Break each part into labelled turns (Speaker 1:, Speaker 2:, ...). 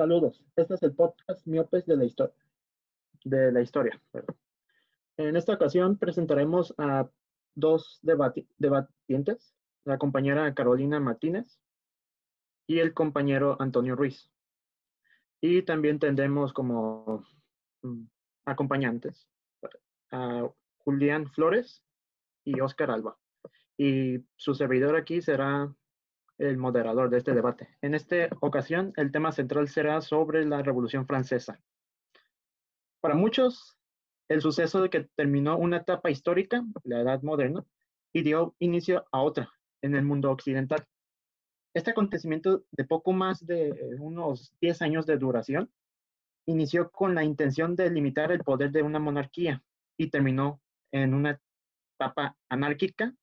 Speaker 1: Saludos, este es el podcast Miopes de la, historia. de la historia. En esta ocasión presentaremos a dos debatientes, la compañera Carolina Martínez y el compañero Antonio Ruiz. Y también tendremos como mm, acompañantes a Julián Flores y Oscar Alba. Y su servidor aquí será el moderador de este debate. En esta ocasión, el tema central será sobre la Revolución Francesa. Para muchos, el suceso de que terminó una etapa histórica, la Edad Moderna, y dio inicio a otra en el mundo occidental. Este acontecimiento de poco más de unos 10 años de duración inició con la intención de limitar el poder de una monarquía y terminó en una etapa anárquica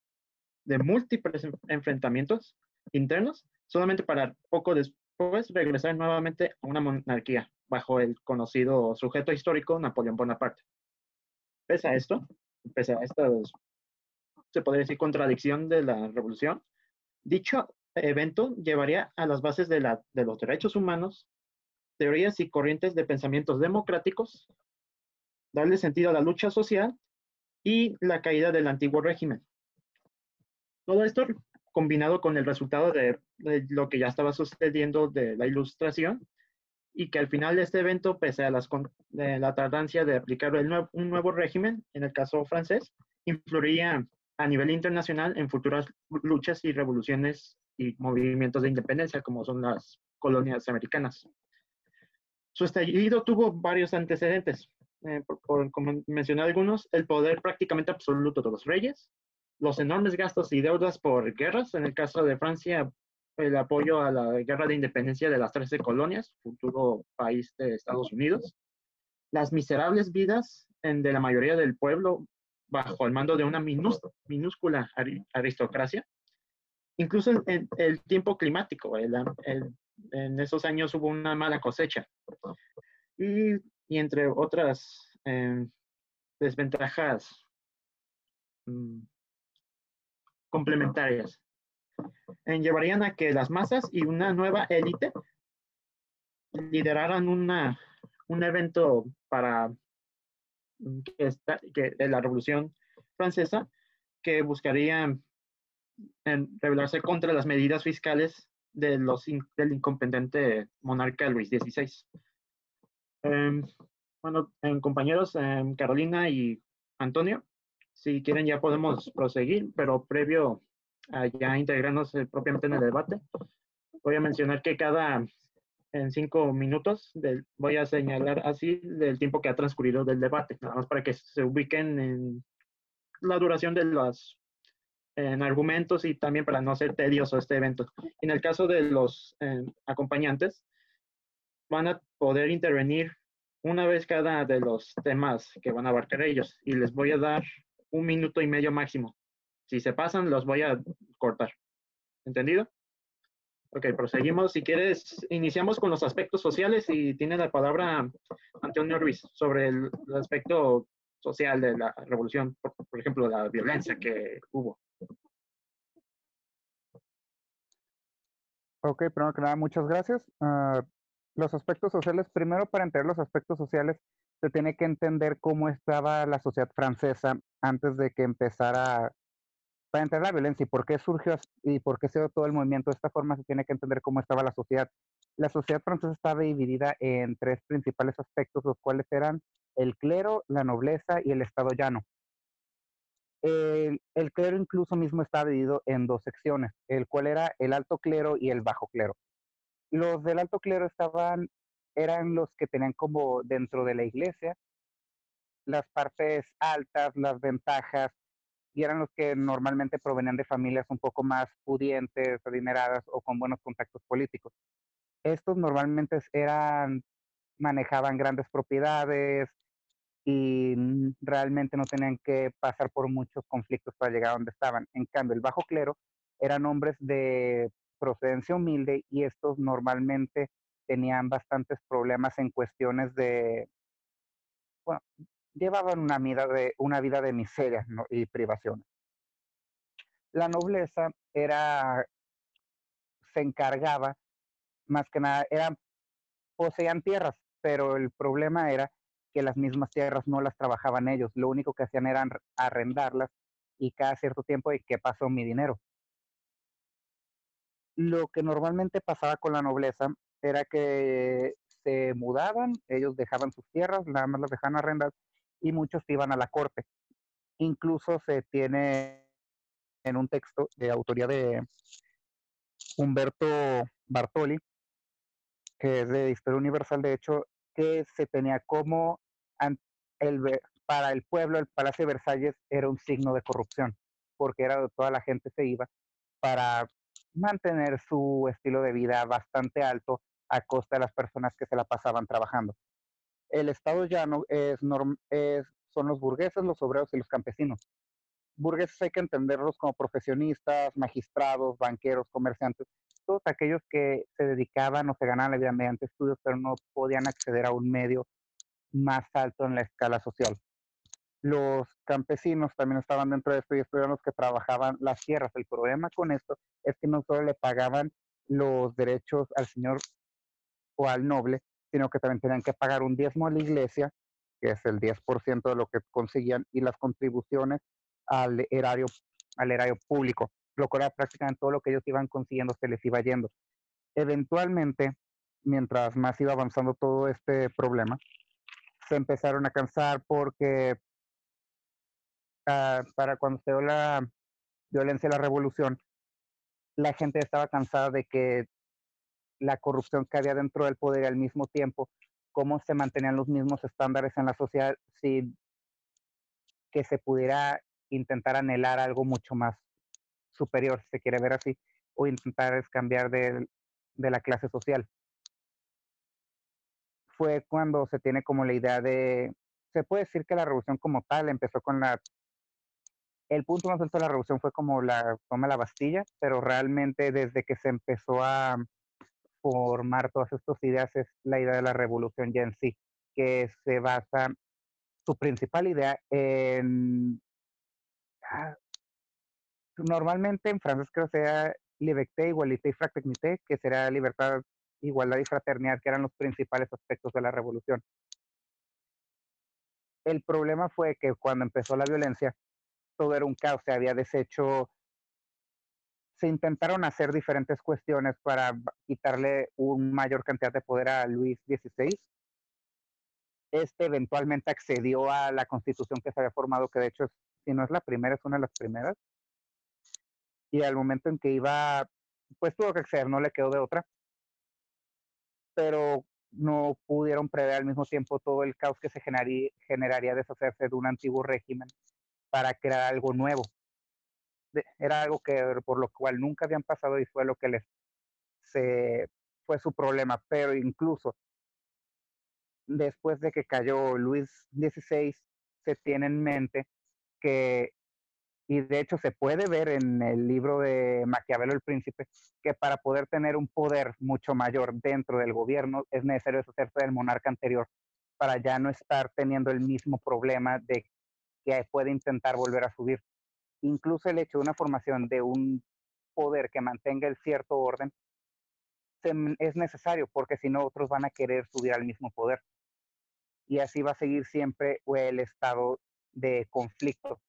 Speaker 1: de múltiples enfrentamientos internos, solamente para poco después regresar nuevamente a una monarquía bajo el conocido sujeto histórico Napoleón Bonaparte. Pese a esto, pese a esta, se podría decir, contradicción de la revolución, dicho evento llevaría a las bases de, de los derechos humanos, teorías y corrientes de pensamientos democráticos, darle sentido a la lucha social y la caída del antiguo régimen. Todo esto combinado con el resultado de, lo que ya estaba sucediendo de la ilustración y que al final de este evento, pese a las, la tardancia de aplicar un nuevo régimen, en el caso francés, influiría a nivel internacional en futuras luchas y revoluciones y movimientos de independencia, como son las colonias americanas. Su estallido tuvo varios antecedentes. Eh, por, como mencioné algunos, el poder prácticamente absoluto de los reyes, los enormes gastos y deudas por guerras, en el caso de Francia, el apoyo a la guerra de independencia de las 13 colonias, futuro país de Estados Unidos, las miserables vidas de la mayoría del pueblo bajo el mando de una minúscula aristocracia, incluso en el tiempo climático, en esos años hubo una mala cosecha. Y, entre otras eh, desventajas mm, complementarias. llevarían a que las masas y una nueva élite lideraran una, un evento para que, que de la Revolución Francesa que buscaría en rebelarse contra las medidas fiscales de los, del incompetente monarca Luis XVI. Em, bueno, compañeros, em, Carolina y Antonio, si quieren ya podemos proseguir, pero previo a ya integrarnos propiamente en el debate, voy a mencionar que cada en cinco minutos voy a señalar así del tiempo que ha transcurrido del debate, nada más para que se ubiquen en la duración de los en argumentos y también para no ser tedioso este evento. En el caso de los eh, acompañantes, van a poder intervenir una vez cada de los temas que van a abarcar ellos y les voy a dar un minuto y medio máximo. Si se pasan, los voy a cortar. ¿Entendido? Ok, proseguimos. Si quieres, iniciamos con los aspectos sociales y tiene la palabra Antonio Ruiz sobre el, aspecto social de la revolución, por, ejemplo, la violencia que hubo.
Speaker 2: Ok, primero que nada, muchas gracias. Ah, los aspectos sociales, primero para entender los aspectos sociales, se tiene que entender cómo estaba la sociedad francesa antes de que empezara, para entender la violencia y por qué surgió y por qué se dio todo el movimiento. De esta forma se tiene que entender cómo estaba la sociedad. La sociedad francesa estaba dividida en tres principales aspectos, los cuales eran el clero, la nobleza y el estado llano. El, el, clero incluso mismo estaba dividido en dos secciones, el cual era el alto clero y el bajo clero. Los del alto clero estaban eran los que tenían como dentro de la iglesia las partes altas, las ventajas, y eran los que normalmente provenían de familias un poco más pudientes, adineradas o con buenos contactos políticos. Estos normalmente eran, manejaban grandes propiedades y realmente no tenían que pasar por muchos conflictos para llegar a donde estaban. En cambio, el bajo clero eran hombres de procedencia humilde y estos normalmente tenían bastantes problemas en cuestiones de, bueno, llevaban una vida de, una vida de miseria y privaciones. La nobleza era, se encargaba, más que nada, eran poseían tierras, pero el problema era que las mismas tierras no las trabajaban ellos, lo único que hacían era arrendarlas y cada cierto tiempo, ¿y qué pasó mi dinero? Lo que normalmente pasaba con la nobleza era que se mudaban, ellos dejaban sus tierras, nada más las dejaban arrendadas y muchos iban a la corte. Incluso se tiene en un texto de autoría de Humberto Bartoli, que es de Historia Universal, de hecho, que se tenía como para el pueblo el Palacio de Versalles era un signo de corrupción, porque era toda la gente se iba para mantener su estilo de vida bastante alto a costa de las personas que se la pasaban trabajando. El Estado llano es, es, son los burgueses, los obreros y los campesinos. Burgueses hay que entenderlos como profesionistas, magistrados, banqueros, comerciantes, todos aquellos que se dedicaban o se ganaban la vida mediante estudios, pero no podían acceder a un medio más alto en la escala social. Los campesinos también estaban dentro de esto y eran los que trabajaban las tierras. El problema con esto es que no solo le pagaban los derechos al señor o al noble, sino que también tenían que pagar un diezmo a la iglesia, que es el 10% de lo que conseguían, y las contribuciones al erario, al erario público, lo cual era prácticamente todo lo que ellos iban consiguiendo se les iba yendo. Eventualmente, mientras más iba avanzando todo este problema, se empezaron a cansar porque uh, para cuando se dio la violencia de la revolución, la gente estaba cansada de que la corrupción que había dentro del poder al mismo tiempo cómo se mantenían los mismos estándares en la sociedad sin que se pudiera intentar anhelar algo mucho más superior, si se quiere ver así, o intentar cambiar de, de la clase social. Fue cuando se tiene como la idea de, se puede decir que la revolución como tal empezó con la, el punto más alto de la revolución fue como la toma de la Bastilla, pero realmente desde que se empezó a formar todas estas ideas es la idea de la revolución ya en sí, que se basa, su principal idea en, ah, normalmente en francés creo que sea liberté, igualité fraternité, que será libertad, igualdad y fraternidad, que eran los principales aspectos de la revolución. El problema fue que cuando empezó la violencia, todo era un caos, se había deshecho, se intentaron hacer diferentes cuestiones para quitarle una mayor cantidad de poder a Luis XVI. Este eventualmente accedió a la constitución que se había formado, que de hecho, si no es la primera, es una de las primeras. Y al momento en que iba, pues tuvo que acceder, no le quedó de otra pero no pudieron prever al mismo tiempo todo el caos que se generaría, generaría deshacerse de un antiguo régimen para crear algo nuevo. Era algo que por lo cual nunca habían pasado y fue lo que les se, fue su problema, pero incluso después de que cayó Luis XVI, se tiene en mente que y de hecho se puede ver en el libro de Maquiavelo el Príncipe que para poder tener un poder mucho mayor dentro del gobierno es necesario deshacerse del monarca anterior para ya no estar teniendo el mismo problema de que puede intentar volver a subir. Incluso el hecho de una formación de un poder que mantenga el cierto orden es necesario porque si no otros van a querer subir al mismo poder. Y así va a seguir siempre el estado de conflicto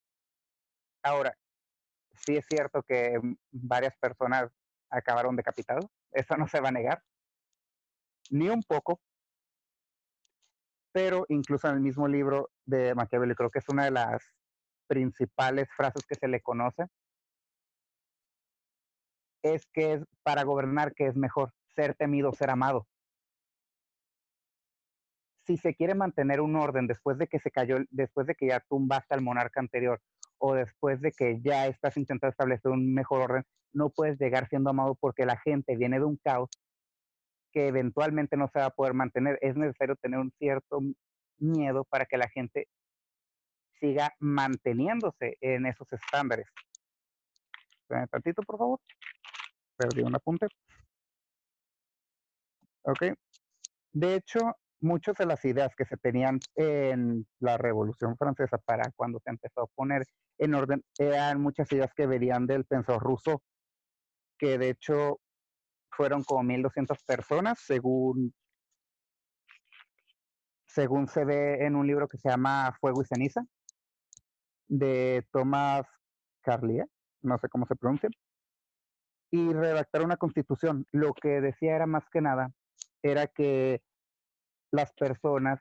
Speaker 2: Ahora, sí es cierto que varias personas acabaron decapitados, eso no se va a negar, ni un poco, pero incluso en el mismo libro de Maquiavelo, creo que es una de las principales frases que se le conoce, es que es para gobernar que es mejor ser temido, ser amado. Si se quiere mantener un orden después de que se cayó, después de que ya tumbaste al monarca anterior, o después de que ya estás intentando establecer un mejor orden, no puedes llegar siendo amado porque la gente viene de un caos que eventualmente no se va a poder mantener. Es necesario tener un cierto miedo para que la gente siga manteniéndose en esos estándares. Un tantito, por favor. Perdí un apunte. Ok. De hecho, muchas de las ideas que se tenían en la Revolución Francesa para cuando se empezó a poner en orden eran muchas ideas que venían del pensador ruso, que de hecho fueron como 1.200 personas, según según se ve en un libro que se llama Fuego y Ceniza, de Thomas Carlier, no sé cómo se pronuncia, y redactar una constitución. Lo que decía era más que nada, era que las personas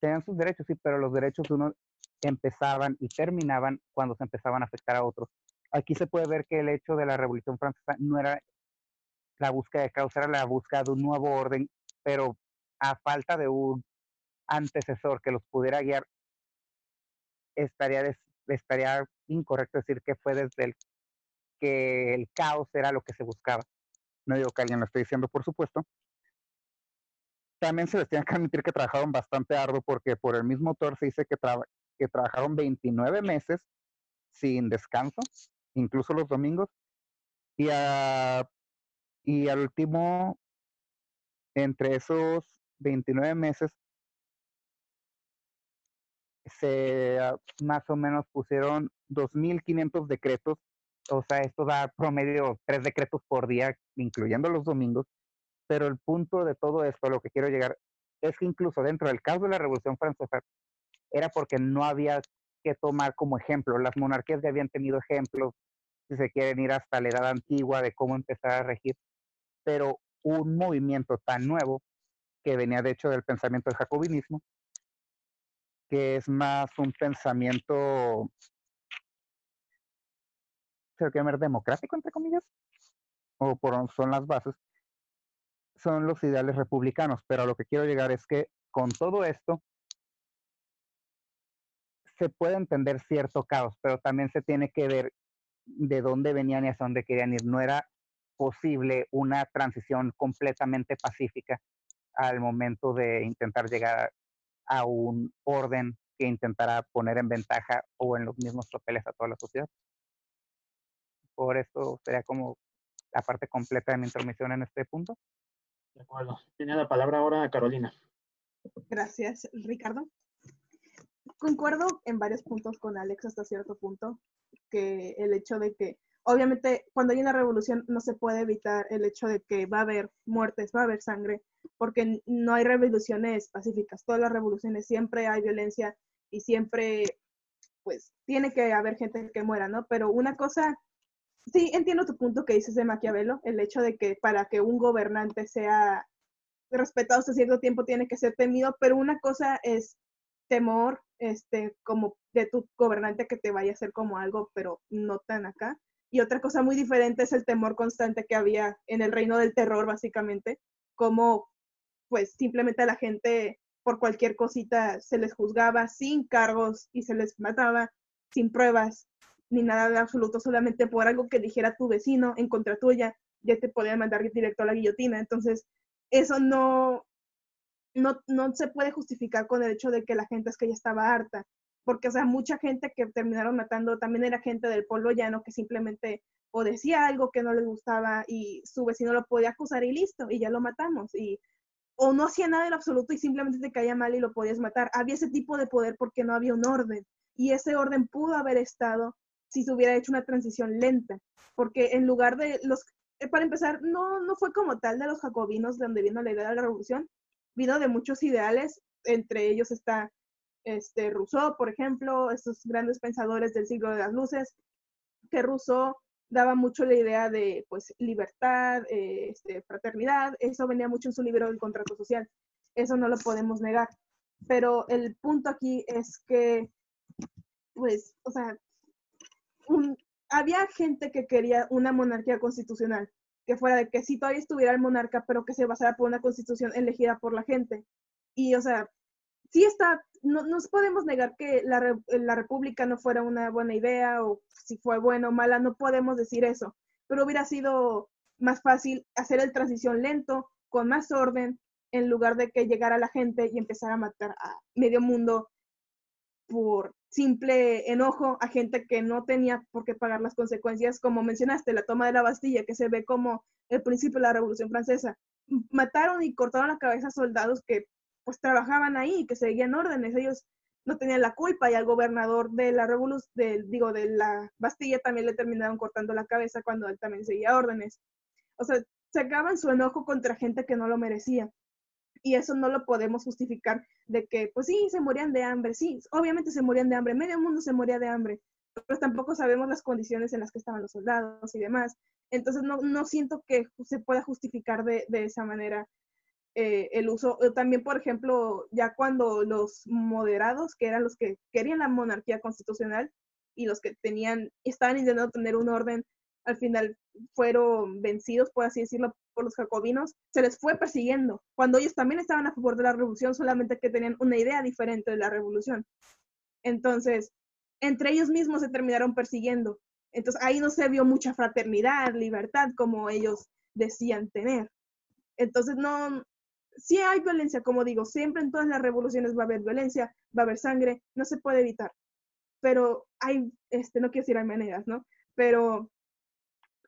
Speaker 2: tenían sus derechos, sí, pero los derechos de uno empezaban y terminaban cuando se empezaban a afectar a otros. Aquí se puede ver que el hecho de la Revolución Francesa no era la búsqueda de causa, era la búsqueda de un nuevo orden, pero a falta de un antecesor que los pudiera guiar, estaría, estaría incorrecto decir que fue desde el que el caos era lo que se buscaba. No digo que alguien lo esté diciendo, por supuesto. También se les tiene que admitir que trabajaron bastante arduo porque por el mismo autor se dice que, que trabajaron 29 meses sin descanso, incluso los domingos, y, y al último, entre esos 29 meses, se ah, más o menos pusieron 2.500 decretos, o sea, esto da promedio tres decretos por día, incluyendo los domingos, pero el punto de todo esto, lo que quiero llegar, es que incluso dentro del caso de la Revolución Francesa, era porque no había que tomar como ejemplo, las monarquías ya habían tenido ejemplos, si se quieren ir hasta la edad antigua de cómo empezar a regir, pero un movimiento tan nuevo que venía de hecho del pensamiento del jacobinismo, que es más un pensamiento, se lo llamar democrático, entre comillas, o por son las bases, son los ideales republicanos. Pero a lo que quiero llegar es que con todo esto se puede entender cierto caos, pero también se tiene que ver de dónde venían y hacia dónde querían ir. No era posible una transición completamente pacífica al momento de intentar llegar a un orden que intentara poner en ventaja o en los mismos papeles a toda la sociedad. Por esto sería como la parte completa de mi intromisión en este punto.
Speaker 1: De acuerdo. Tiene la palabra ahora Carolina.
Speaker 3: Gracias, Ricardo. Concuerdo en varios puntos con Alex hasta cierto punto, que el hecho de que, obviamente, cuando hay una revolución no se puede evitar el hecho de que va a haber muertes, va a haber sangre, porque no hay revoluciones pacíficas. Todas las revoluciones siempre hay violencia y siempre, pues, tiene que haber gente que muera, ¿no? Pero una cosa, sí, entiendo tu punto que dices de Maquiavelo, el hecho de que para que un gobernante sea respetado hasta cierto tiempo tiene que ser temido, pero una cosa es temor, este, como de tu gobernante que te vaya a hacer como algo, pero no tan acá. Y otra cosa muy diferente es el temor constante que había en el reino del terror, básicamente, como pues simplemente a la gente por cualquier cosita se les juzgaba sin cargos y se les mataba sin pruebas ni nada de absoluto, solamente por algo que dijera tu vecino en contra tuya, ya te podían mandar directo a la guillotina. Entonces, eso no, no, no se puede justificar con el hecho de que la gente es que ya estaba harta, porque, o sea, mucha gente que terminaron matando también era gente del pueblo llano que simplemente o decía algo que no les gustaba y su vecino lo podía acusar y listo, y ya lo matamos. Y o no hacía nada en absoluto y simplemente te caía mal y lo podías matar. Había ese tipo de poder porque no había un orden. Y ese orden pudo haber estado si se hubiera hecho una transición lenta. Porque en lugar de los, eh, para empezar, no, no fue como tal de los jacobinos de donde vino la idea de la revolución. Vino de muchos ideales, entre ellos está este, Rousseau, por ejemplo, estos grandes pensadores del siglo de las luces, que Rousseau daba mucho la idea de pues libertad, eh, este, fraternidad, eso venía mucho en su libro del contrato social, eso no lo podemos negar, pero el punto aquí es que pues, o sea, había gente que quería una monarquía constitucional, que fuera de que si todavía estuviera el monarca, pero que se basara por una constitución elegida por la gente. Y, o sea, sí está, no nos podemos negar que la, la, república no fuera una buena idea o si fue buena o mala, no podemos decir eso, pero hubiera sido más fácil hacer el transición lento, con más orden, en lugar de que llegara la gente y empezara a matar a medio mundo por simple enojo a gente que no tenía por qué pagar las consecuencias, como mencionaste, la toma de la Bastilla, que se ve como el principio de la Revolución Francesa. Mataron y cortaron la cabeza a soldados que pues trabajaban ahí, que seguían órdenes, ellos no tenían la culpa y al gobernador de la revolución, digo, de la Bastilla también le terminaron cortando la cabeza cuando él también seguía órdenes. O sea, sacaban su enojo contra gente que no lo merecía. y eso no lo podemos justificar de que, pues sí, se morían de hambre, sí, obviamente se morían de hambre, medio mundo se moría de hambre, pero tampoco sabemos las condiciones en las que estaban los soldados y demás. Entonces no, no siento que se pueda justificar de, de esa manera eh, el uso. También, por ejemplo, ya cuando los moderados, que eran los que querían la monarquía constitucional y los que tenían, estaban intentando tener un orden, al final fueron vencidos, por así decirlo, por los jacobinos, se les fue persiguiendo, cuando ellos también estaban a favor de la revolución, solamente que tenían una idea diferente de la revolución. Entonces, entre ellos mismos se terminaron persiguiendo. Entonces, ahí no se vio mucha fraternidad, libertad, como ellos decían tener. Entonces, no, sí hay violencia, como digo, siempre en todas las revoluciones va a haber violencia, va a haber sangre, no se puede evitar. Pero hay, este, no quiero decir hay maneras, ¿no? Pero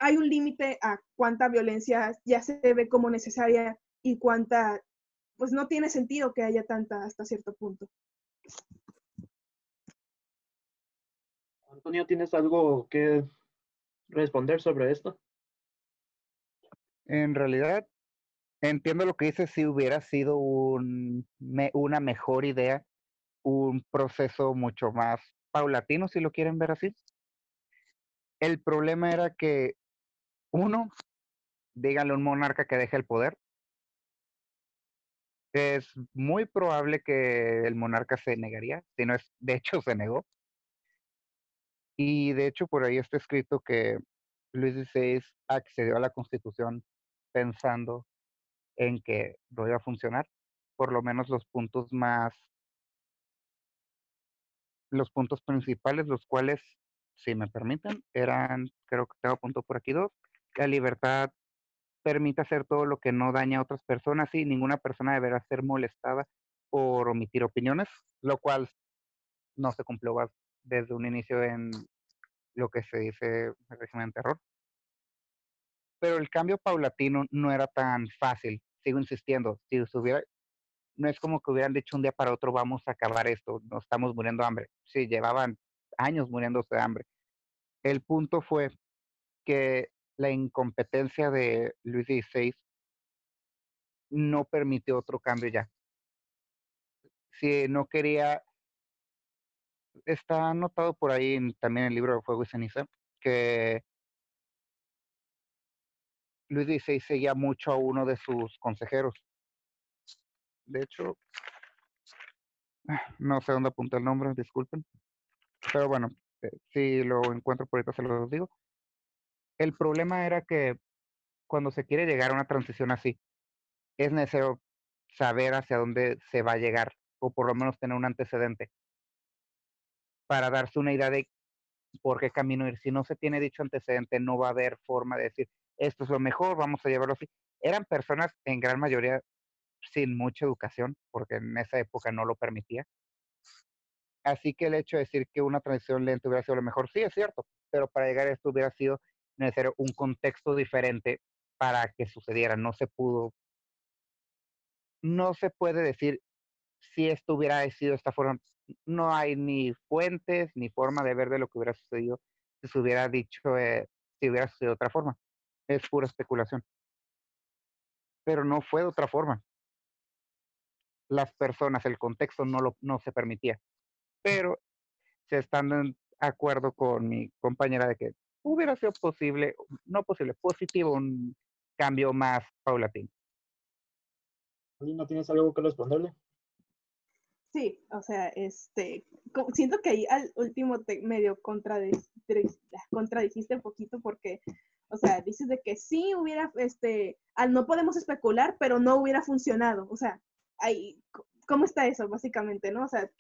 Speaker 3: hay un límite a cuánta violencia ya se ve como necesaria y cuánta, pues no tiene sentido que haya tanta hasta cierto punto.
Speaker 1: Antonio, ¿tienes algo que responder sobre esto?
Speaker 2: En realidad, entiendo lo que dices, si hubiera sido un, una mejor idea, un proceso mucho más paulatino, si lo quieren ver así. El problema era que uno, díganle a un monarca que deje el poder. Es muy probable que el monarca se negaría, si no es, de hecho se negó. Y de hecho por ahí está escrito que Luis XVI accedió a la constitución pensando en que iba a funcionar, por lo menos los puntos más, los puntos principales, los cuales, si me permiten, eran, creo que tengo punto por aquí dos, la libertad permite hacer todo lo que no daña a otras personas y ninguna persona deberá ser molestada por omitir opiniones, lo cual no se cumplió desde un inicio en lo que se dice régimen de terror. Pero el cambio paulatino no era tan fácil, sigo insistiendo, si no es como que hubieran dicho un día para otro vamos a acabar esto, no estamos muriendo de hambre, sí, llevaban años muriéndose de hambre. El punto fue que la incompetencia de Luis XVI no permitió otro cambio ya. Si no quería, está anotado por ahí también en el libro de Fuego y Ceniza, que Luis XVI seguía mucho a uno de sus consejeros. De hecho, no sé dónde apunta el nombre, disculpen. Pero bueno, eh, si lo encuentro por ahorita se lo digo. El problema era que cuando se quiere llegar a una transición así, es necesario saber hacia dónde se va a llegar, o por lo menos tener un antecedente, para darse una idea de por qué camino ir. Si no se tiene dicho antecedente, no va a haber forma de decir, esto es lo mejor, vamos a llevarlo así. Eran personas en gran mayoría sin mucha educación, porque en esa época no lo permitía. Así que el hecho de decir que una transición lenta hubiera sido lo mejor, sí es cierto, pero para llegar a esto hubiera sido necesario un contexto diferente para que sucediera. No se pudo, no se puede decir si esto hubiera sido de esta forma. No hay ni fuentes ni forma de ver de lo que hubiera sucedido si se hubiera dicho, eh, si hubiera sucedido de otra forma. Es pura especulación. Pero no fue de otra forma. Las personas, el contexto no, lo, no se permitía. Pero se están de acuerdo con mi compañera de que hubiera sido posible, no posible, positivo, un cambio más paulatino.
Speaker 1: ¿No tienes algo que responderle?
Speaker 3: Sí, o sea, este, siento que ahí al último te medio contradijiste un poquito porque, o sea, dices de que sí hubiera, este, al no podemos especular, pero no hubiera funcionado, o sea, ahí, ¿cómo está eso, básicamente, no? O sea,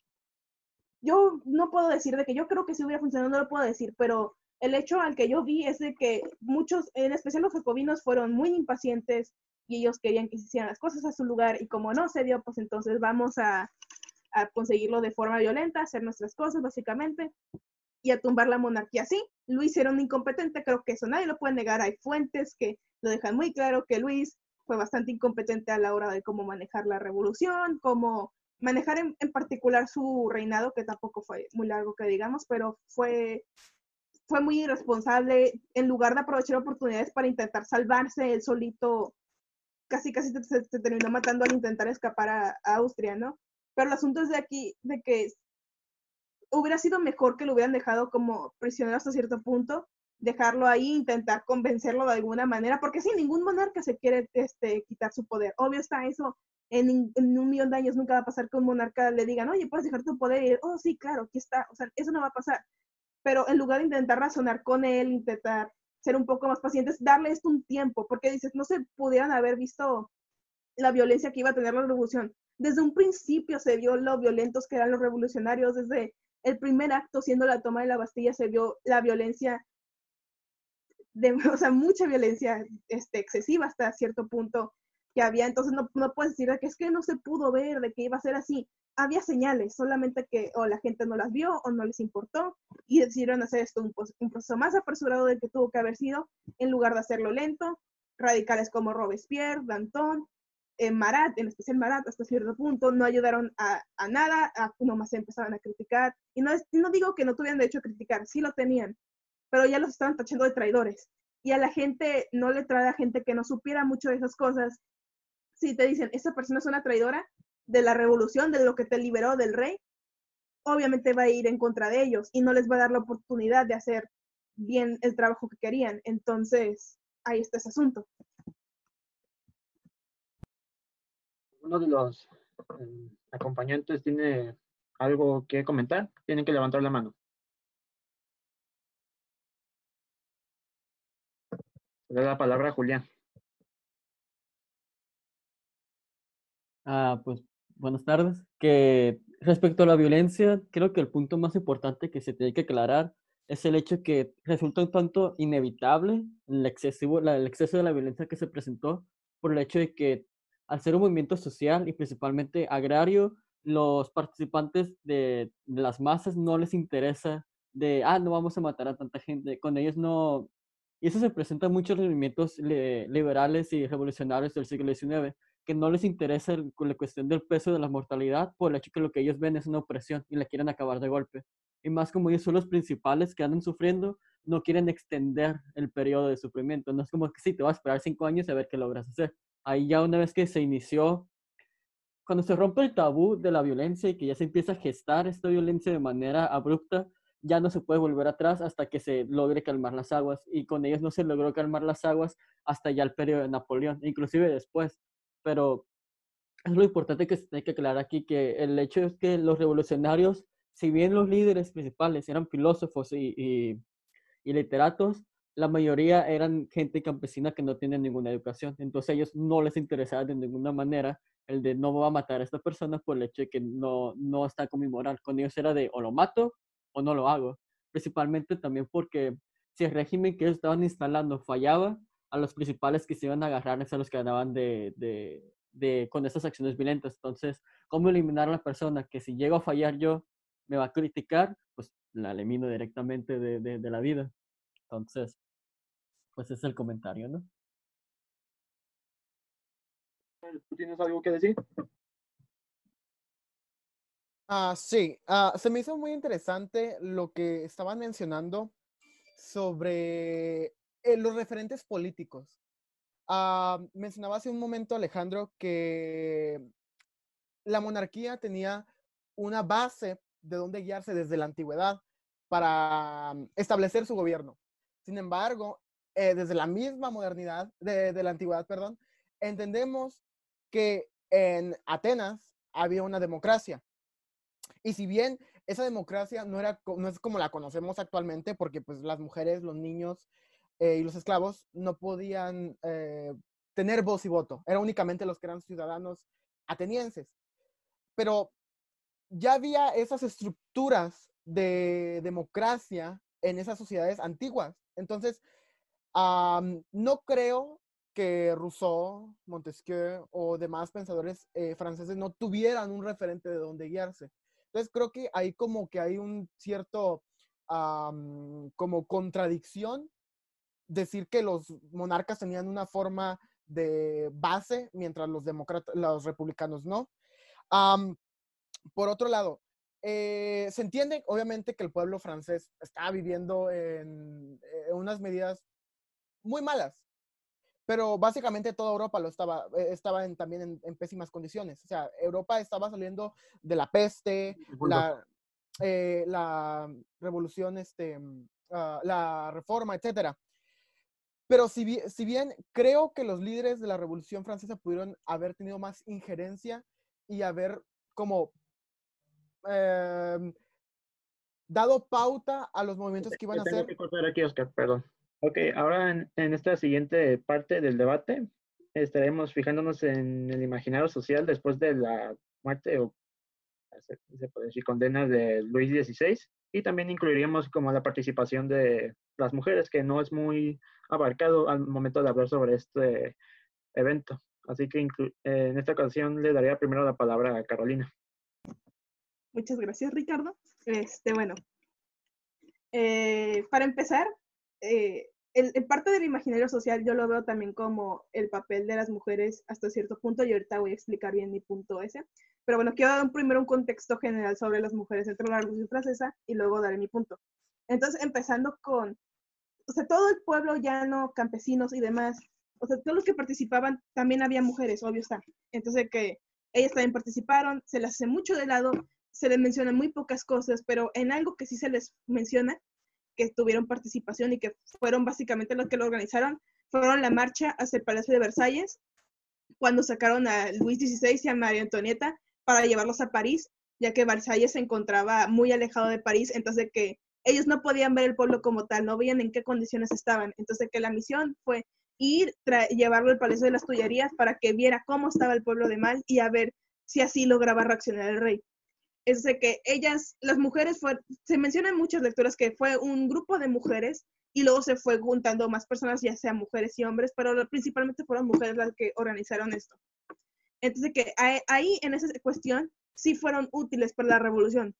Speaker 3: yo no puedo decir de que yo creo que sí hubiera funcionado, no lo puedo decir, pero el hecho al que yo vi es de que muchos, en especial los jacobinos, fueron muy impacientes y ellos querían que se hicieran las cosas a su lugar y como no se dio, pues entonces vamos a, a conseguirlo de forma violenta, hacer nuestras cosas básicamente y a tumbar la monarquía. Sí, Luis era un incompetente, creo que eso nadie lo puede negar. Hay fuentes que lo dejan muy claro que Luis fue bastante incompetente a la hora de cómo manejar la revolución, cómo manejar en, en particular su reinado, que tampoco fue muy largo que digamos, pero fue fue muy irresponsable, en lugar de aprovechar oportunidades para intentar salvarse, él solito casi casi se, terminó matando al intentar escapar a, Austria, ¿no? Pero el asunto es de aquí, de que hubiera sido mejor que lo hubieran dejado como prisionero hasta cierto punto, dejarlo ahí, intentar convencerlo de alguna manera, porque sí, ningún monarca se quiere este, quitar su poder. Obvio está eso, en, un millón de años nunca va a pasar que un monarca le digan, oye, puedes dejar tu poder y oh, sí, claro, aquí está. O sea, eso no va a pasar. Pero en lugar de intentar razonar con él, intentar ser un poco más pacientes, darle esto un tiempo, porque dices, no se pudieran haber visto la violencia que iba a tener la revolución. Desde un principio se vio lo violentos que eran los revolucionarios, desde el primer acto, siendo la toma de la Bastilla, se vio la violencia, de, o sea, mucha violencia este, excesiva hasta cierto punto que había. Entonces no, no puedes decir que es que no se pudo ver, de que iba a ser así había señales, solamente que o la gente no las vio o no les importó y decidieron hacer esto un, un proceso más apresurado del que tuvo que haber sido, en lugar de hacerlo lento. Radicales como Robespierre, Danton, eh, Marat, en especial Marat, hasta cierto punto, no ayudaron a, nada, a, nomás empezaron a criticar. Y no, no digo que no tuvieran derecho a criticar, sí lo tenían, pero ya los estaban tachando de traidores. Y a la gente no le trae a gente que no supiera mucho de esas cosas. Si te dicen, esta persona es una traidora, de la revolución, de lo que te liberó del rey, obviamente va a ir en contra de ellos y no les va a dar la oportunidad de hacer bien el trabajo que querían. Entonces, ahí está ese asunto.
Speaker 1: Uno de los eh, acompañantes tiene algo que comentar, tienen que levantar la mano. Le da la palabra a Julián.
Speaker 4: Ah, pues Buenas tardes. Que respecto a la violencia, creo que el punto más importante que se tiene que aclarar es el hecho que resulta un tanto inevitable el, excesivo, el exceso de la violencia que se presentó por el hecho de que al ser un movimiento social y principalmente agrario, los participantes de, las masas no les interesa de, ah, no vamos a matar a tanta gente. Con ellos no... Y eso se presenta en muchos movimientos liberales y revolucionarios del siglo XIX, que no les interesa la cuestión del peso de la mortalidad por el hecho que lo que ellos ven es una opresión y la quieren acabar de golpe. Y más como ellos son los principales que andan sufriendo, no quieren extender el periodo de sufrimiento. No es como que sí, te vas a esperar cinco años a ver qué logras hacer. Ahí ya una vez que se inició, cuando se rompe el tabú de la violencia y que ya se empieza a gestar esta violencia de manera abrupta, ya no se puede volver atrás hasta que se logre calmar las aguas. Y con ellos no se logró calmar las aguas hasta ya el periodo de Napoleón, inclusive después pero es lo importante que se tiene que aclarar aquí, que el hecho es que los revolucionarios, si bien los líderes principales eran filósofos y, y, literatos, la mayoría eran gente campesina que no tiene ninguna educación. Entonces a ellos no les interesaba de ninguna manera el de no va a matar a esta persona por el hecho de que no, no está con mi moral. Con ellos era de o lo mato o no lo hago. Principalmente también porque si el régimen que ellos estaban instalando fallaba, a los principales que se iban a agarrar es a los que ganaban de, de, de, con estas acciones violentas. Entonces, ¿cómo eliminar a la persona que si llego a fallar yo me va a criticar? Pues la elimino directamente de, de la vida. Entonces, pues es el comentario, ¿no?
Speaker 1: ¿Tú tienes algo que decir?
Speaker 5: Ah, sí, ah, se me hizo muy interesante lo que estaban mencionando sobre eh, los referentes políticos. Ah, mencionaba hace un momento Alejandro que la monarquía tenía una base de donde guiarse desde la antigüedad para mm, establecer su gobierno. Sin embargo, eh, desde la misma modernidad, de, la antigüedad, perdón, entendemos que en Atenas había una democracia. Y si bien esa democracia no, era, no es como la conocemos actualmente, porque pues las mujeres, los niños eh, y los esclavos no podían eh, tener voz y voto, eran únicamente los que eran ciudadanos atenienses. Pero ya había esas estructuras de democracia en esas sociedades antiguas. Entonces, no creo que Rousseau, Montesquieu o demás pensadores eh, franceses no tuvieran un referente de donde guiarse. Entonces, creo que ahí como que hay un cierto como contradicción decir que los monarcas tenían una forma de base, mientras los demócratas, los republicanos no. por otro lado, eh, se entiende obviamente que el pueblo francés está viviendo en, unas medidas muy malas, pero básicamente toda Europa lo estaba, eh, estaba en, también en, pésimas condiciones. O sea, Europa estaba saliendo de la peste, la, eh, la revolución, este, ah, la reforma, etcétera. Pero si, si bien creo que los líderes de la Revolución Francesa pudieron haber tenido más injerencia y haber como em, dado pauta a los movimientos que iban a hacer.
Speaker 1: que cortar aquí, Oscar, perdón. Ok, ahora en, en, esta siguiente parte del debate estaremos fijándonos en el imaginario social después de la muerte o se, puede decir condenas de Luis XVI y también incluiríamos como la participación de las mujeres que no es muy abarcado al momento de hablar sobre este evento. Así que en esta ocasión le daría primero la palabra a Carolina.
Speaker 3: Muchas gracias, Ricardo. Este, bueno, eh, para empezar, eh, el, parte del imaginario social yo lo veo también como el papel de las mujeres hasta cierto punto y ahorita voy a explicar bien mi punto ese. Pero bueno, quiero dar primero un contexto general sobre las mujeres dentro de la Revolución Francesa y luego daré mi punto. Entonces, empezando con, o sea, todo el pueblo llano, campesinos y demás, o sea, todos los que participaban, también había mujeres, obvio está. Entonces, que ellas también participaron, se las hace mucho de lado, se les mencionan muy pocas cosas, pero en algo que sí se les menciona que tuvieron participación y que fueron básicamente los que lo organizaron, fueron la marcha hacia el Palacio de Versalles, cuando sacaron a Luis XVI y a María Antonieta para llevarlos a París, ya que Versalles se encontraba muy alejado de París, entonces que ellos no podían ver el pueblo como tal, no veían en qué condiciones estaban. Entonces que la misión fue ir, llevarlo al Palacio de las Tullerías para que viera cómo estaba el pueblo de mal y a ver si así lograba reaccionar el rey es de que ellas, las mujeres, fue, se menciona en muchas lecturas que fue un grupo de mujeres y luego se fue juntando más personas, ya sea mujeres y hombres, pero principalmente fueron mujeres las que organizaron esto. Entonces, que ahí en esa cuestión sí fueron útiles para la revolución.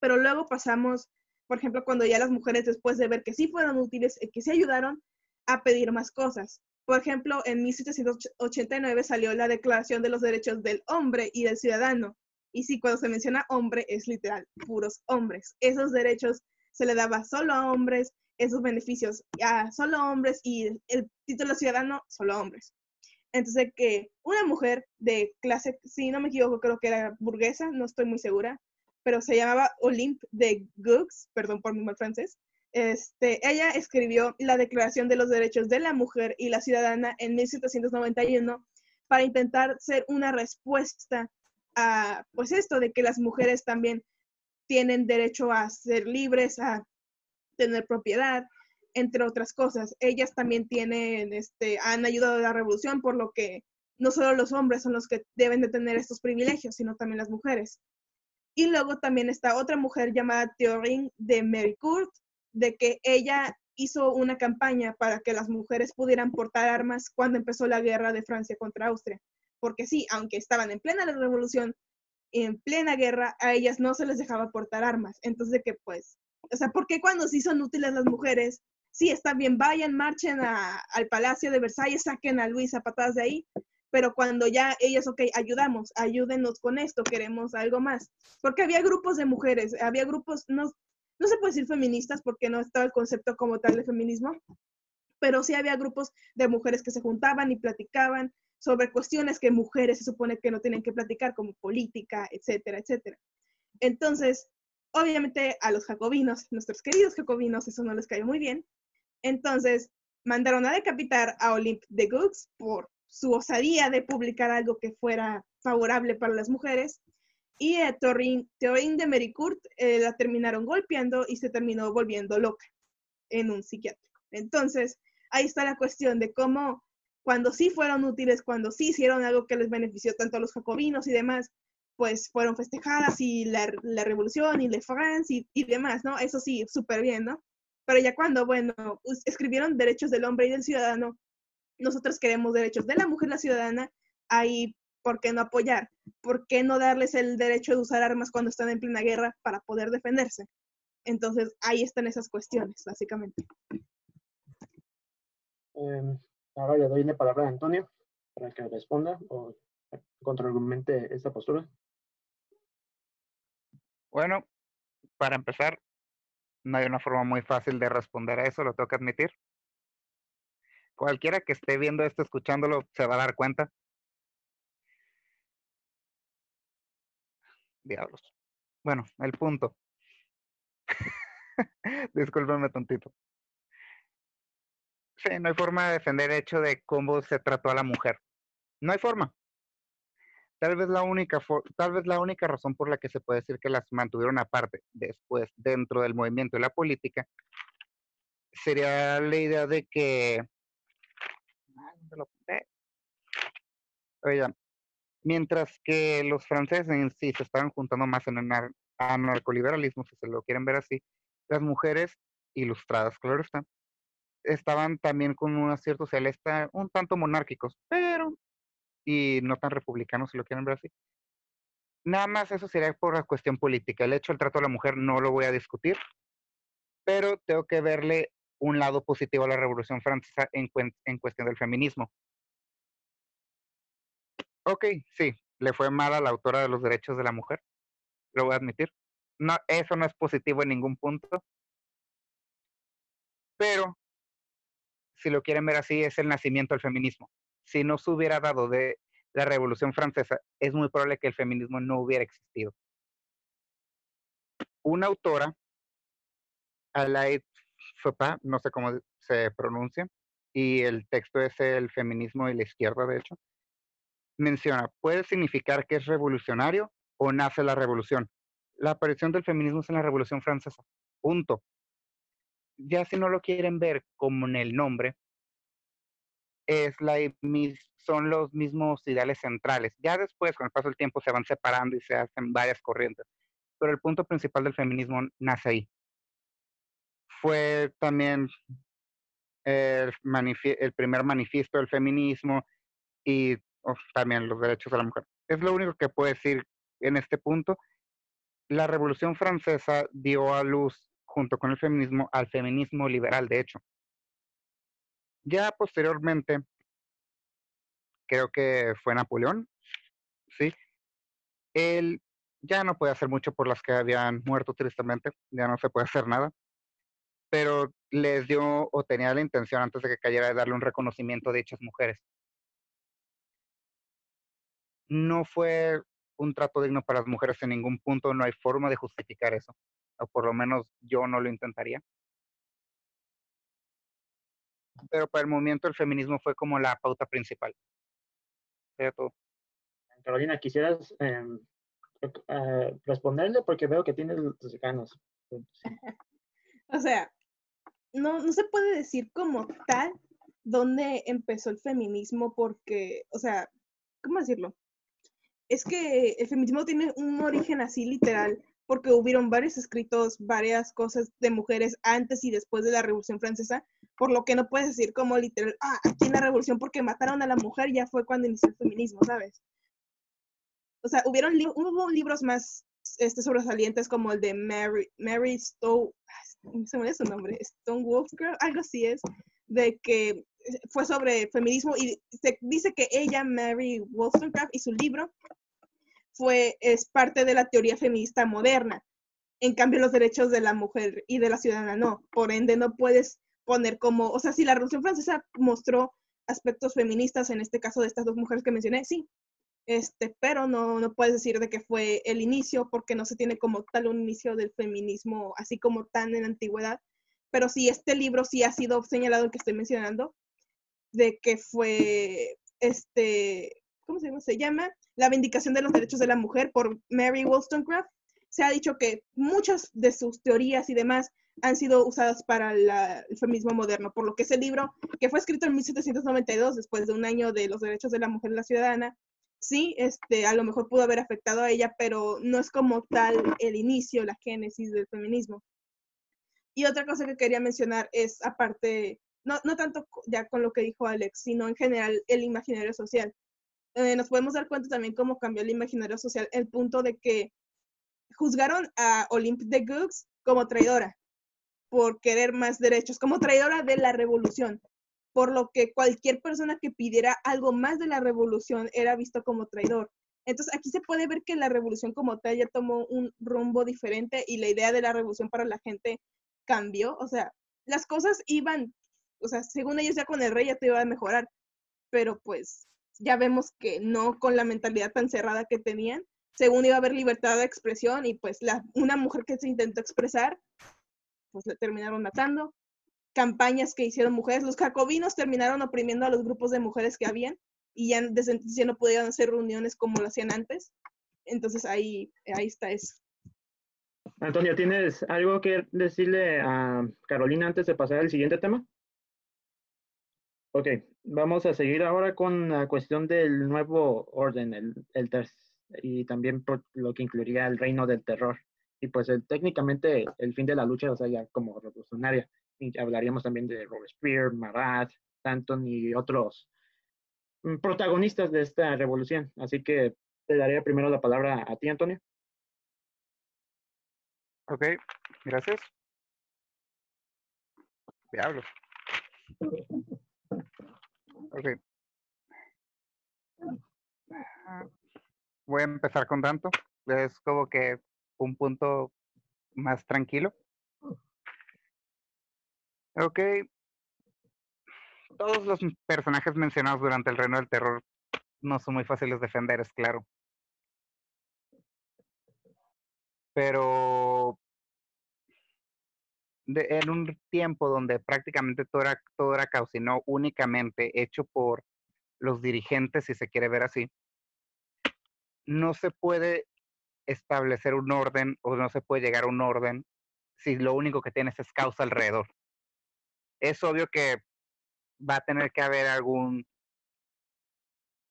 Speaker 3: Pero luego pasamos, por ejemplo, cuando ya las mujeres, después de ver que sí fueron útiles, y que sí ayudaron a pedir más cosas. Por ejemplo, en 1789 salió la Declaración de los Derechos del Hombre y del Ciudadano, y sí, cuando se menciona hombre, es literal, puros hombres. Esos derechos se le daba solo a hombres, esos beneficios a solo hombres y el título ciudadano solo a hombres. Entonces, que una mujer de clase, si no me equivoco, creo que era burguesa, no estoy muy segura, pero se llamaba Olympe de Gaux, perdón por mi mal francés, este, ella escribió la Declaración de los Derechos de la Mujer y la Ciudadana en 1791 para intentar ser una respuesta a, pues esto, de que las mujeres también tienen derecho a ser libres, a tener propiedad, entre otras cosas. Ellas también tienen, este, han ayudado a la revolución, por lo que no solo los hombres son los que deben de tener estos privilegios, sino también las mujeres. Y luego también está otra mujer llamada Théorine de Mericourt, de que ella hizo una campaña para que las mujeres pudieran portar armas cuando empezó la guerra de Francia contra Austria porque sí, aunque estaban en plena revolución, en plena guerra, a ellas no se les dejaba portar armas. Entonces, que pues, o sea, ¿por qué cuando sí son útiles las mujeres? Sí, está bien, vayan, marchen al Palacio de Versalles, saquen a Luis a patadas de ahí, pero cuando ya ellas, ok, ayudamos, ayúdenos con esto, queremos algo más. Porque había grupos de mujeres, había grupos, no, no se puede decir feministas porque no estaba el concepto como tal de feminismo, pero sí había grupos de mujeres que se juntaban y platicaban sobre cuestiones que mujeres se supone que no tienen que platicar, como política, etcétera, etcétera. Entonces, obviamente a los jacobinos, nuestros queridos jacobinos, eso no les cayó muy bien. Entonces, mandaron a decapitar a Olympe de Gaux por su osadía de publicar algo que fuera favorable para las mujeres. Y a Théorine de Mericourt eh, la terminaron golpeando y se terminó volviendo loca en un psiquiátrico. Entonces, ahí está la cuestión de cómo cuando sí fueron útiles, cuando sí hicieron algo que les benefició tanto a los jacobinos y demás, pues fueron festejadas y la, revolución y Le France y, y, demás, ¿no? Eso sí, súper bien, ¿no? Pero ya cuando, bueno, escribieron derechos del hombre y del ciudadano, nosotros queremos derechos de la mujer la ciudadana, ahí, ¿por qué no apoyar? ¿Por qué no darles el derecho de usar armas cuando están en plena guerra para poder defenderse? Entonces, ahí están esas cuestiones, básicamente.
Speaker 1: Em, Ahora le doy la palabra a Antonio para que responda o contraargumente esta postura.
Speaker 2: Bueno, para empezar, no hay una forma muy fácil de responder a eso, lo tengo que admitir. Cualquiera que esté viendo esto, escuchándolo, se va a dar cuenta. Diablos. Bueno, el punto. Discúlpenme tontito. Sí, no hay forma de defender el hecho de cómo se trató a la mujer. No hay forma. Tal vez la única tal vez la única razón por la que se puede decir que las mantuvieron aparte después dentro del movimiento y la política sería la idea de que mientras que los franceses en sí se estaban juntando más en el anarcoliberalismo, si se lo quieren ver así, las mujeres ilustradas, claro está, estaban también con un acierto celeste un tanto monárquicos, pero y no tan republicanos, si lo quieren ver así. Nada más eso sería por la cuestión política. El hecho del trato a la mujer no lo voy a discutir, pero tengo que verle un lado positivo a la Revolución Francesa en, en cuestión del feminismo. Ok, sí, le fue mal a la autora de los derechos de la mujer, lo voy a admitir. No, eso no es positivo en ningún punto. Pero, si lo quieren ver así, es el nacimiento del feminismo. Si no se hubiera dado de la Revolución Francesa, es muy probable que el feminismo no hubiera existido. Una autora, Alain Fopa, no sé cómo se pronuncia, y el texto es el feminismo y la izquierda, de hecho, menciona, puede significar que es revolucionario o nace la revolución. La aparición del feminismo es en la Revolución Francesa. Punto. Ya si no lo quieren ver como en el nombre, es la, son los mismos ideales centrales. Ya después, con el paso del tiempo, se van separando y se hacen varias corrientes. Pero el punto principal del feminismo nace ahí. Fue también el, el primer manifiesto del feminismo y también los derechos de la mujer. Es lo único que puedo decir en este punto. La Revolución Francesa dio a luz, junto con el feminismo, al feminismo liberal, de hecho. Ya posteriormente, creo que fue Napoleón, ¿sí? Él ya no puede hacer mucho por las que habían muerto tristemente, ya no se puede hacer nada, pero les dio o tenía la intención antes de que cayera de darle un reconocimiento a dichas mujeres no fue un trato digno para las mujeres en ningún punto, no hay forma de justificar eso, o por lo menos yo no lo intentaría. Pero para el movimiento el feminismo fue como la pauta principal.
Speaker 1: Carolina, quisieras em, eh, responderle porque veo que tienes tus ganas.
Speaker 3: o sea, no, no se puede decir como tal dónde empezó el feminismo porque, o sea, ¿cómo decirlo? es que el feminismo tiene un origen así literal, porque hubieron varios escritos, varias cosas de mujeres antes y después de la Revolución Francesa, por lo que no puedes decir como literal, ah, aquí en la Revolución porque mataron a la mujer ya fue cuando inició el feminismo, ¿sabes? O sea, hubieron hubo libros más este, sobresalientes como el de Mary, Mary Stowe, se me olvidó su nombre, Stone Wollstonecraft, algo así es, de que fue sobre feminismo y se dice que ella, Mary Wollstonecraft, y su libro fue, es parte de la teoría feminista moderna. En cambio, los derechos de la mujer y de la ciudadana no. Por ende, no puedes poner como, o sea, si la Revolución Francesa mostró aspectos feministas, en este caso de estas dos mujeres que mencioné, sí, este, pero no, no puedes decir de que fue el inicio, porque no se tiene como tal un inicio del feminismo, así como tan en la antigüedad. Pero sí, este libro sí ha sido señalado, el que estoy mencionando, de que fue, este, ¿cómo se llama? Se llama La Vindicación de los Derechos de la Mujer por Mary Wollstonecraft. Se ha dicho que muchas de sus teorías y demás han sido usadas para el feminismo moderno, por lo que ese libro, que fue escrito en 1792, después de un año de los derechos de la mujer y la ciudadana, sí, este, a lo mejor pudo haber afectado a ella, pero no es como tal el inicio, la génesis del feminismo. Y otra cosa que quería mencionar es, aparte, no, no tanto ya con lo que dijo Alex, sino en general el imaginario social. Eh, nos podemos dar cuenta también cómo cambió el imaginario social, el punto de que juzgaron a Olympe de Gouges como traidora por querer más derechos, como traidora de la revolución, por lo que cualquier persona que pidiera algo más de la revolución era visto como traidor. Entonces aquí se puede ver que la revolución como tal ya tomó un rumbo diferente y la idea de la revolución para la gente cambió. O sea, las cosas iban o sea, según ellos ya con el rey ya te iba a mejorar, pero pues ya vemos que no con la mentalidad tan cerrada que tenían, según iba a haber libertad de expresión y pues la, una mujer que se intentó expresar, pues le terminaron matando. Campañas que hicieron mujeres, los jacobinos terminaron oprimiendo a los grupos de mujeres que habían y ya desde entonces ya no podían hacer reuniones como lo hacían antes. Entonces ahí, ahí está eso.
Speaker 1: Antonio, ¿tienes algo que decirle a Carolina antes de pasar al siguiente tema? Ok, vamos a seguir ahora con la cuestión del nuevo orden, el, el y también por lo que incluiría el reino del terror. Y pues el, técnicamente el fin de la lucha, o sea, ya como revolucionaria. Y hablaríamos también de Robespierre, Marat, Danton y otros mm, protagonistas de esta revolución. Así que te daría primero la palabra a ti, Antonio.
Speaker 2: Ok, gracias. Diablos. Ok. Voy a empezar con tanto. Es como que un punto más tranquilo. Ok. Todos los personajes mencionados durante el Reino del Terror no son muy fáciles de defender, es claro. Pero en un tiempo donde prácticamente todo era, todo era caos y no únicamente hecho por los dirigentes, si se quiere ver así, no se puede establecer un orden o no se puede llegar a un orden si lo único que tienes es causa alrededor. Es obvio que va a tener que haber algún,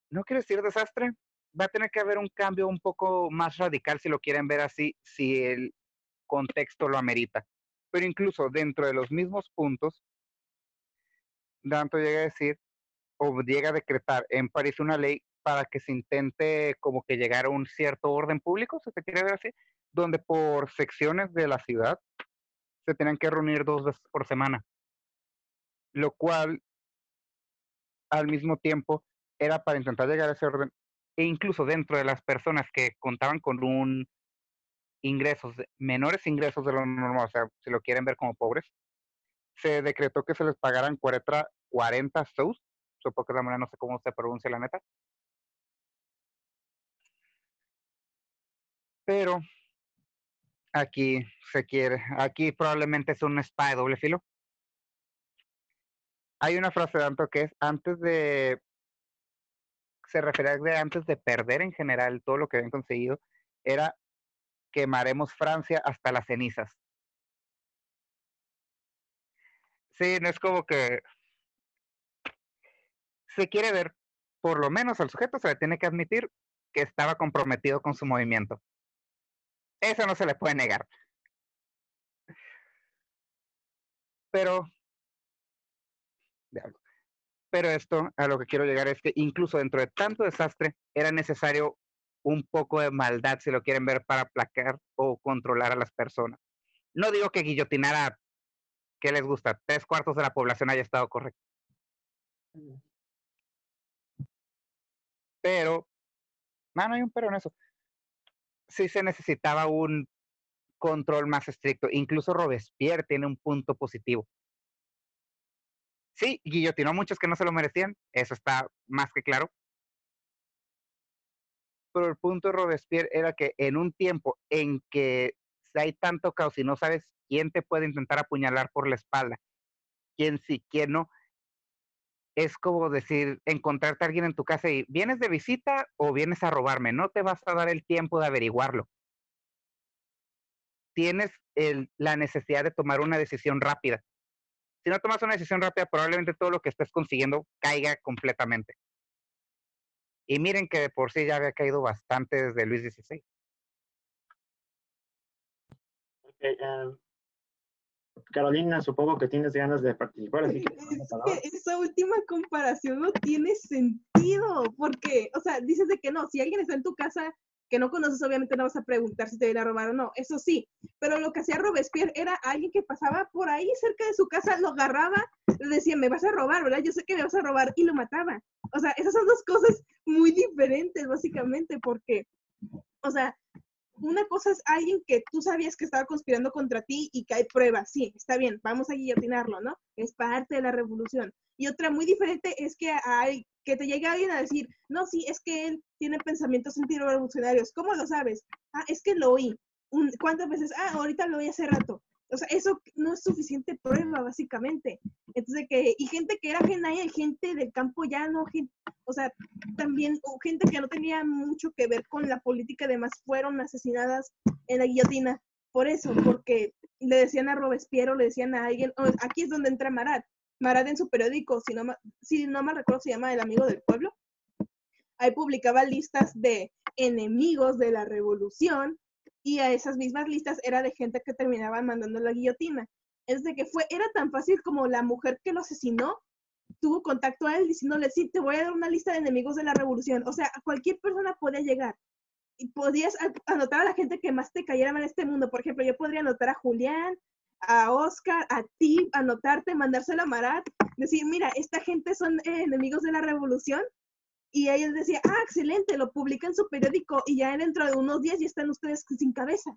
Speaker 2: no quiero decir desastre, va a tener que haber un cambio un poco más radical si lo quieren ver así, si el contexto lo amerita. Pero incluso dentro de los mismos puntos, Danto llega a decir o llega a decretar en París una ley para que se intente como que llegar a un cierto orden público, si se quiere ver así, donde por secciones de la ciudad se tenían que reunir dos veces por semana, lo cual al mismo tiempo era para intentar llegar a ese orden e incluso dentro de las personas que contaban con un ingresos, menores ingresos de lo normal, o sea, si lo quieren ver como pobres, se decretó que se les pagaran 40, 40 sous, supongo que de manera no sé cómo se pronuncia la neta, pero aquí se quiere, aquí probablemente es una espada de doble filo. Hay una frase de Anto que es antes de, se refiere a antes de perder en general todo lo que habían conseguido, era quemaremos Francia hasta las cenizas. Sí, no es como que se quiere ver, por lo menos al sujeto se le tiene que admitir que estaba comprometido con su movimiento. Eso no se le puede negar. Pero, pero esto a lo que quiero llegar es que incluso dentro de tanto desastre era necesario un poco de maldad, si lo quieren ver, para aplacar o controlar a las personas. No digo que guillotinar a, ¿qué les gusta? Tres cuartos de la población haya estado correcto. Pero, no, no hay un pero en eso sí se necesitaba un control más estricto. Incluso Robespierre tiene un punto positivo. Sí, guillotinó a muchos que no se lo merecían, eso está más que claro. Pero el punto de Robespierre era que en un tiempo en que hay tanto caos y no sabes quién te puede intentar apuñalar por la espalda, quién sí, quién no, es como decir, encontrarte a alguien en tu casa y vienes de visita o vienes a robarme, no te vas a dar el tiempo de averiguarlo. Tienes la necesidad de tomar una decisión rápida. Si no tomas una decisión rápida, probablemente todo lo que estés consiguiendo caiga completamente. Y miren que de por sí ya había caído bastante desde Luis XVI.
Speaker 1: Okay, em, Carolina, supongo que tienes ganas de participar, así que...
Speaker 3: esa última comparación no tiene sentido, porque, o sea, dices de que no, si alguien está en tu casa que no conoces, obviamente no vas a preguntar si te viene a robar o no, eso sí, pero lo que hacía Robespierre era alguien que pasaba por ahí cerca de su casa, lo agarraba, le decía, me vas a robar, ¿verdad? Yo sé que me vas a robar, y lo mataba. O sea, esas son dos cosas muy diferentes, básicamente, porque, o sea, una cosa es alguien que tú sabías que estaba conspirando contra ti y que hay pruebas, sí, está bien, vamos a guillotinarlo, ¿no? Es parte de la revolución. Y otra muy diferente es que hay que te llegue alguien a decir, no, sí, es que él tiene pensamientos antirrevolucionarios. ¿Cómo lo sabes? Ah, es que lo oí. ¿Cuántas veces? Ah, ahorita lo oí hace rato. O sea, eso no es suficiente prueba, básicamente. Entonces, que, y gente que era ajena y gente del campo ya no, o sea, también gente que no tenía mucho que ver con la política, además fueron asesinadas en la guillotina. Por eso, porque le decían a Robespierre, le decían a alguien, aquí es donde entra Marat. Marat en su periódico, si no, si no mal recuerdo, se llama El Amigo del Pueblo. Ahí publicaba listas de enemigos de la revolución y a esas mismas listas era de gente que terminaba mandando la guillotina. Es de que fue, era tan fácil como la mujer que lo asesinó tuvo contacto a él diciéndole, sí, te voy a dar una lista de enemigos de la revolución. O sea, cualquier persona podía llegar. Y podías anotar a la gente que más te cayera en este mundo. Por ejemplo, yo podría anotar a Julián, a Oscar, a ti, anotarte, mandárselo a Marat, decir, mira, esta gente son eh, enemigos de la revolución. Y ella decía, ah, excelente, lo publica en su periódico y ya dentro de unos días ya están ustedes sin cabeza.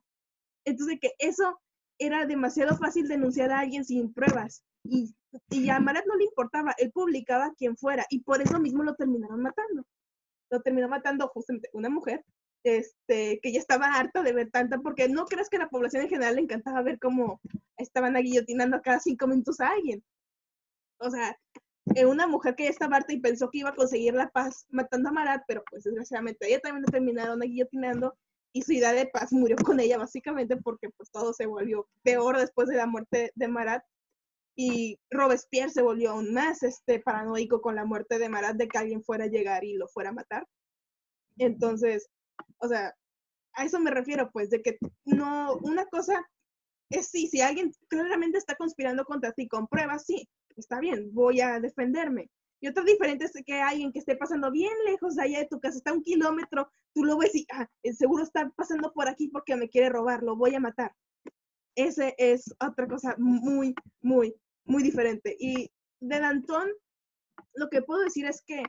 Speaker 3: Entonces, que eso era demasiado fácil denunciar a alguien sin pruebas. Y, y a Marat no le importaba, él publicaba quien fuera y por eso mismo lo terminaron matando. Lo terminó matando justamente una mujer este, que ya estaba harta de ver tanta, porque no crees que la población en general le encantaba ver cómo estaban aguillotinando cada cinco minutos a alguien. O sea, eh, una mujer que ya estaba harta y pensó que iba a conseguir la paz matando a Marat, pero pues desgraciadamente ella también la terminaron aguillotinando y su idea de paz murió con ella básicamente porque pues todo se volvió peor después de la muerte de Marat y Robespierre se volvió aún más este paranoico con la muerte de Marat de que alguien fuera a llegar y lo fuera a matar. Entonces, o sea, a eso me refiero, pues, de que no, una cosa es sí, si alguien claramente está conspirando contra ti con pruebas, sí, está bien, voy a defenderme. Y otra diferente es que alguien que esté pasando bien lejos de allá de tu casa, está un kilómetro, tú lo ves y, ah, seguro está pasando por aquí porque me quiere robar, lo voy a matar. Ese es otra cosa muy, muy, muy diferente. Y de Danton, lo que puedo decir es que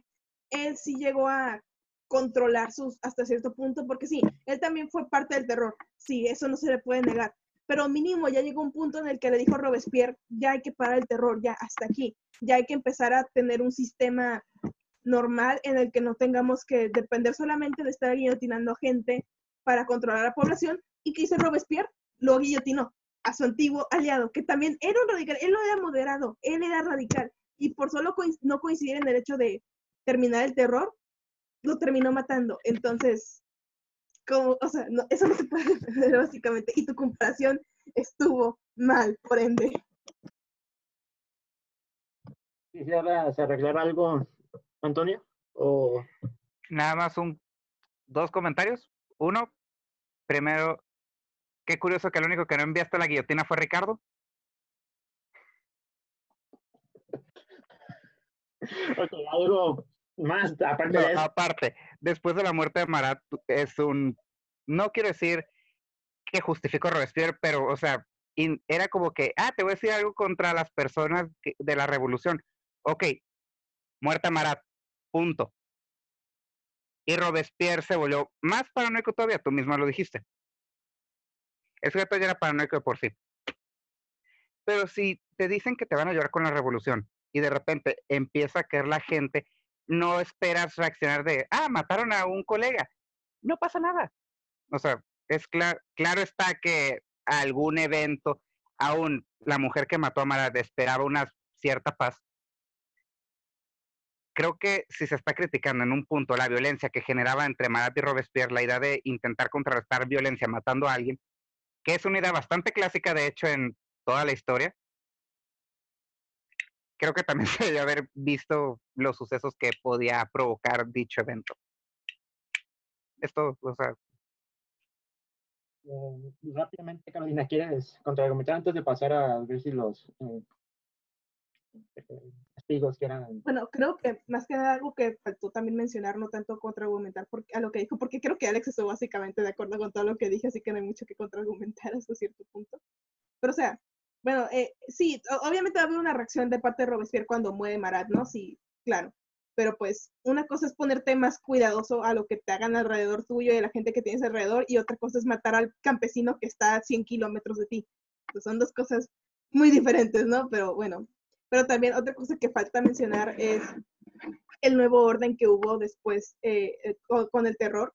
Speaker 3: él sí llegó a controlar sus hasta cierto punto, porque sí, él también fue parte del terror, sí, eso no se le puede negar, pero mínimo ya llegó un punto en el que le dijo a Robespierre, ya hay que parar el terror, ya hasta aquí, ya hay que empezar a tener un sistema normal en el que no tengamos que depender solamente de estar guillotinando gente para controlar a la población, y que hizo Robespierre, lo guillotinó a su antiguo aliado, que también era un radical, él lo era moderado, él era radical, y por solo no coincidir en el hecho de terminar el terror, lo terminó matando. Entonces, como, o sea, no, eso no se puede defender básicamente. Y tu comparación estuvo mal, por ende.
Speaker 1: ¿Quisieras arreglar algo, Antonio? O...
Speaker 2: Nada más un dos comentarios. Uno, primero, qué curioso que el único que no enviaste la guillotina fue Ricardo.
Speaker 1: ok, algo más, aparte de
Speaker 2: Aparte, después de la muerte de Marat, es un. No quiero decir que justifico Robespierre, pero, o sea, era como que, ah, te voy a decir algo contra las personas de la revolución. Ok, muerta Marat, punto. Y Robespierre se volvió más paranoico todavía, tú misma lo dijiste. Ese gato ya era paranoico de por sí. Pero si te dicen que te van a ayudar con la revolución y de repente empieza a caer la gente no esperas reaccionar de, ah, mataron a un colega. No pasa nada. O sea, es claro, claro está que algún evento, aún la mujer que mató a Marat esperaba una cierta paz. Creo que si se está criticando en un punto la violencia que generaba entre Marat y Robespierre, la idea de intentar contrarrestar violencia matando a alguien, que es una idea bastante clásica, de hecho, en toda la historia, creo que también se debe haber visto los sucesos que podía provocar dicho evento. Esto, o sea.
Speaker 1: Eh, rápidamente, Carolina, ¿quieres contraargumentar antes de pasar a ver si los eh, testigos quieran?
Speaker 3: Bueno, creo que más que nada algo que faltó también mencionar, no tanto contraargumentar porque, a lo que dijo, porque creo que Alex estuvo básicamente de acuerdo con todo lo que dije, así que no hay mucho que contraargumentar hasta cierto punto. Pero, o sea, bueno, eh, sí, obviamente va a haber una reacción de parte de Robespierre cuando muere Marat, ¿no? Sí, claro. pero pues una cosa es ponerte más cuidadoso a lo que te hagan alrededor tuyo y a la gente que tienes alrededor y otra cosa es matar al campesino que está a 100 kilómetros de ti. Son dos cosas muy diferentes, ¿no? Pero bueno, pero también otra cosa que falta mencionar es el nuevo orden que hubo después eh, eh, con el terror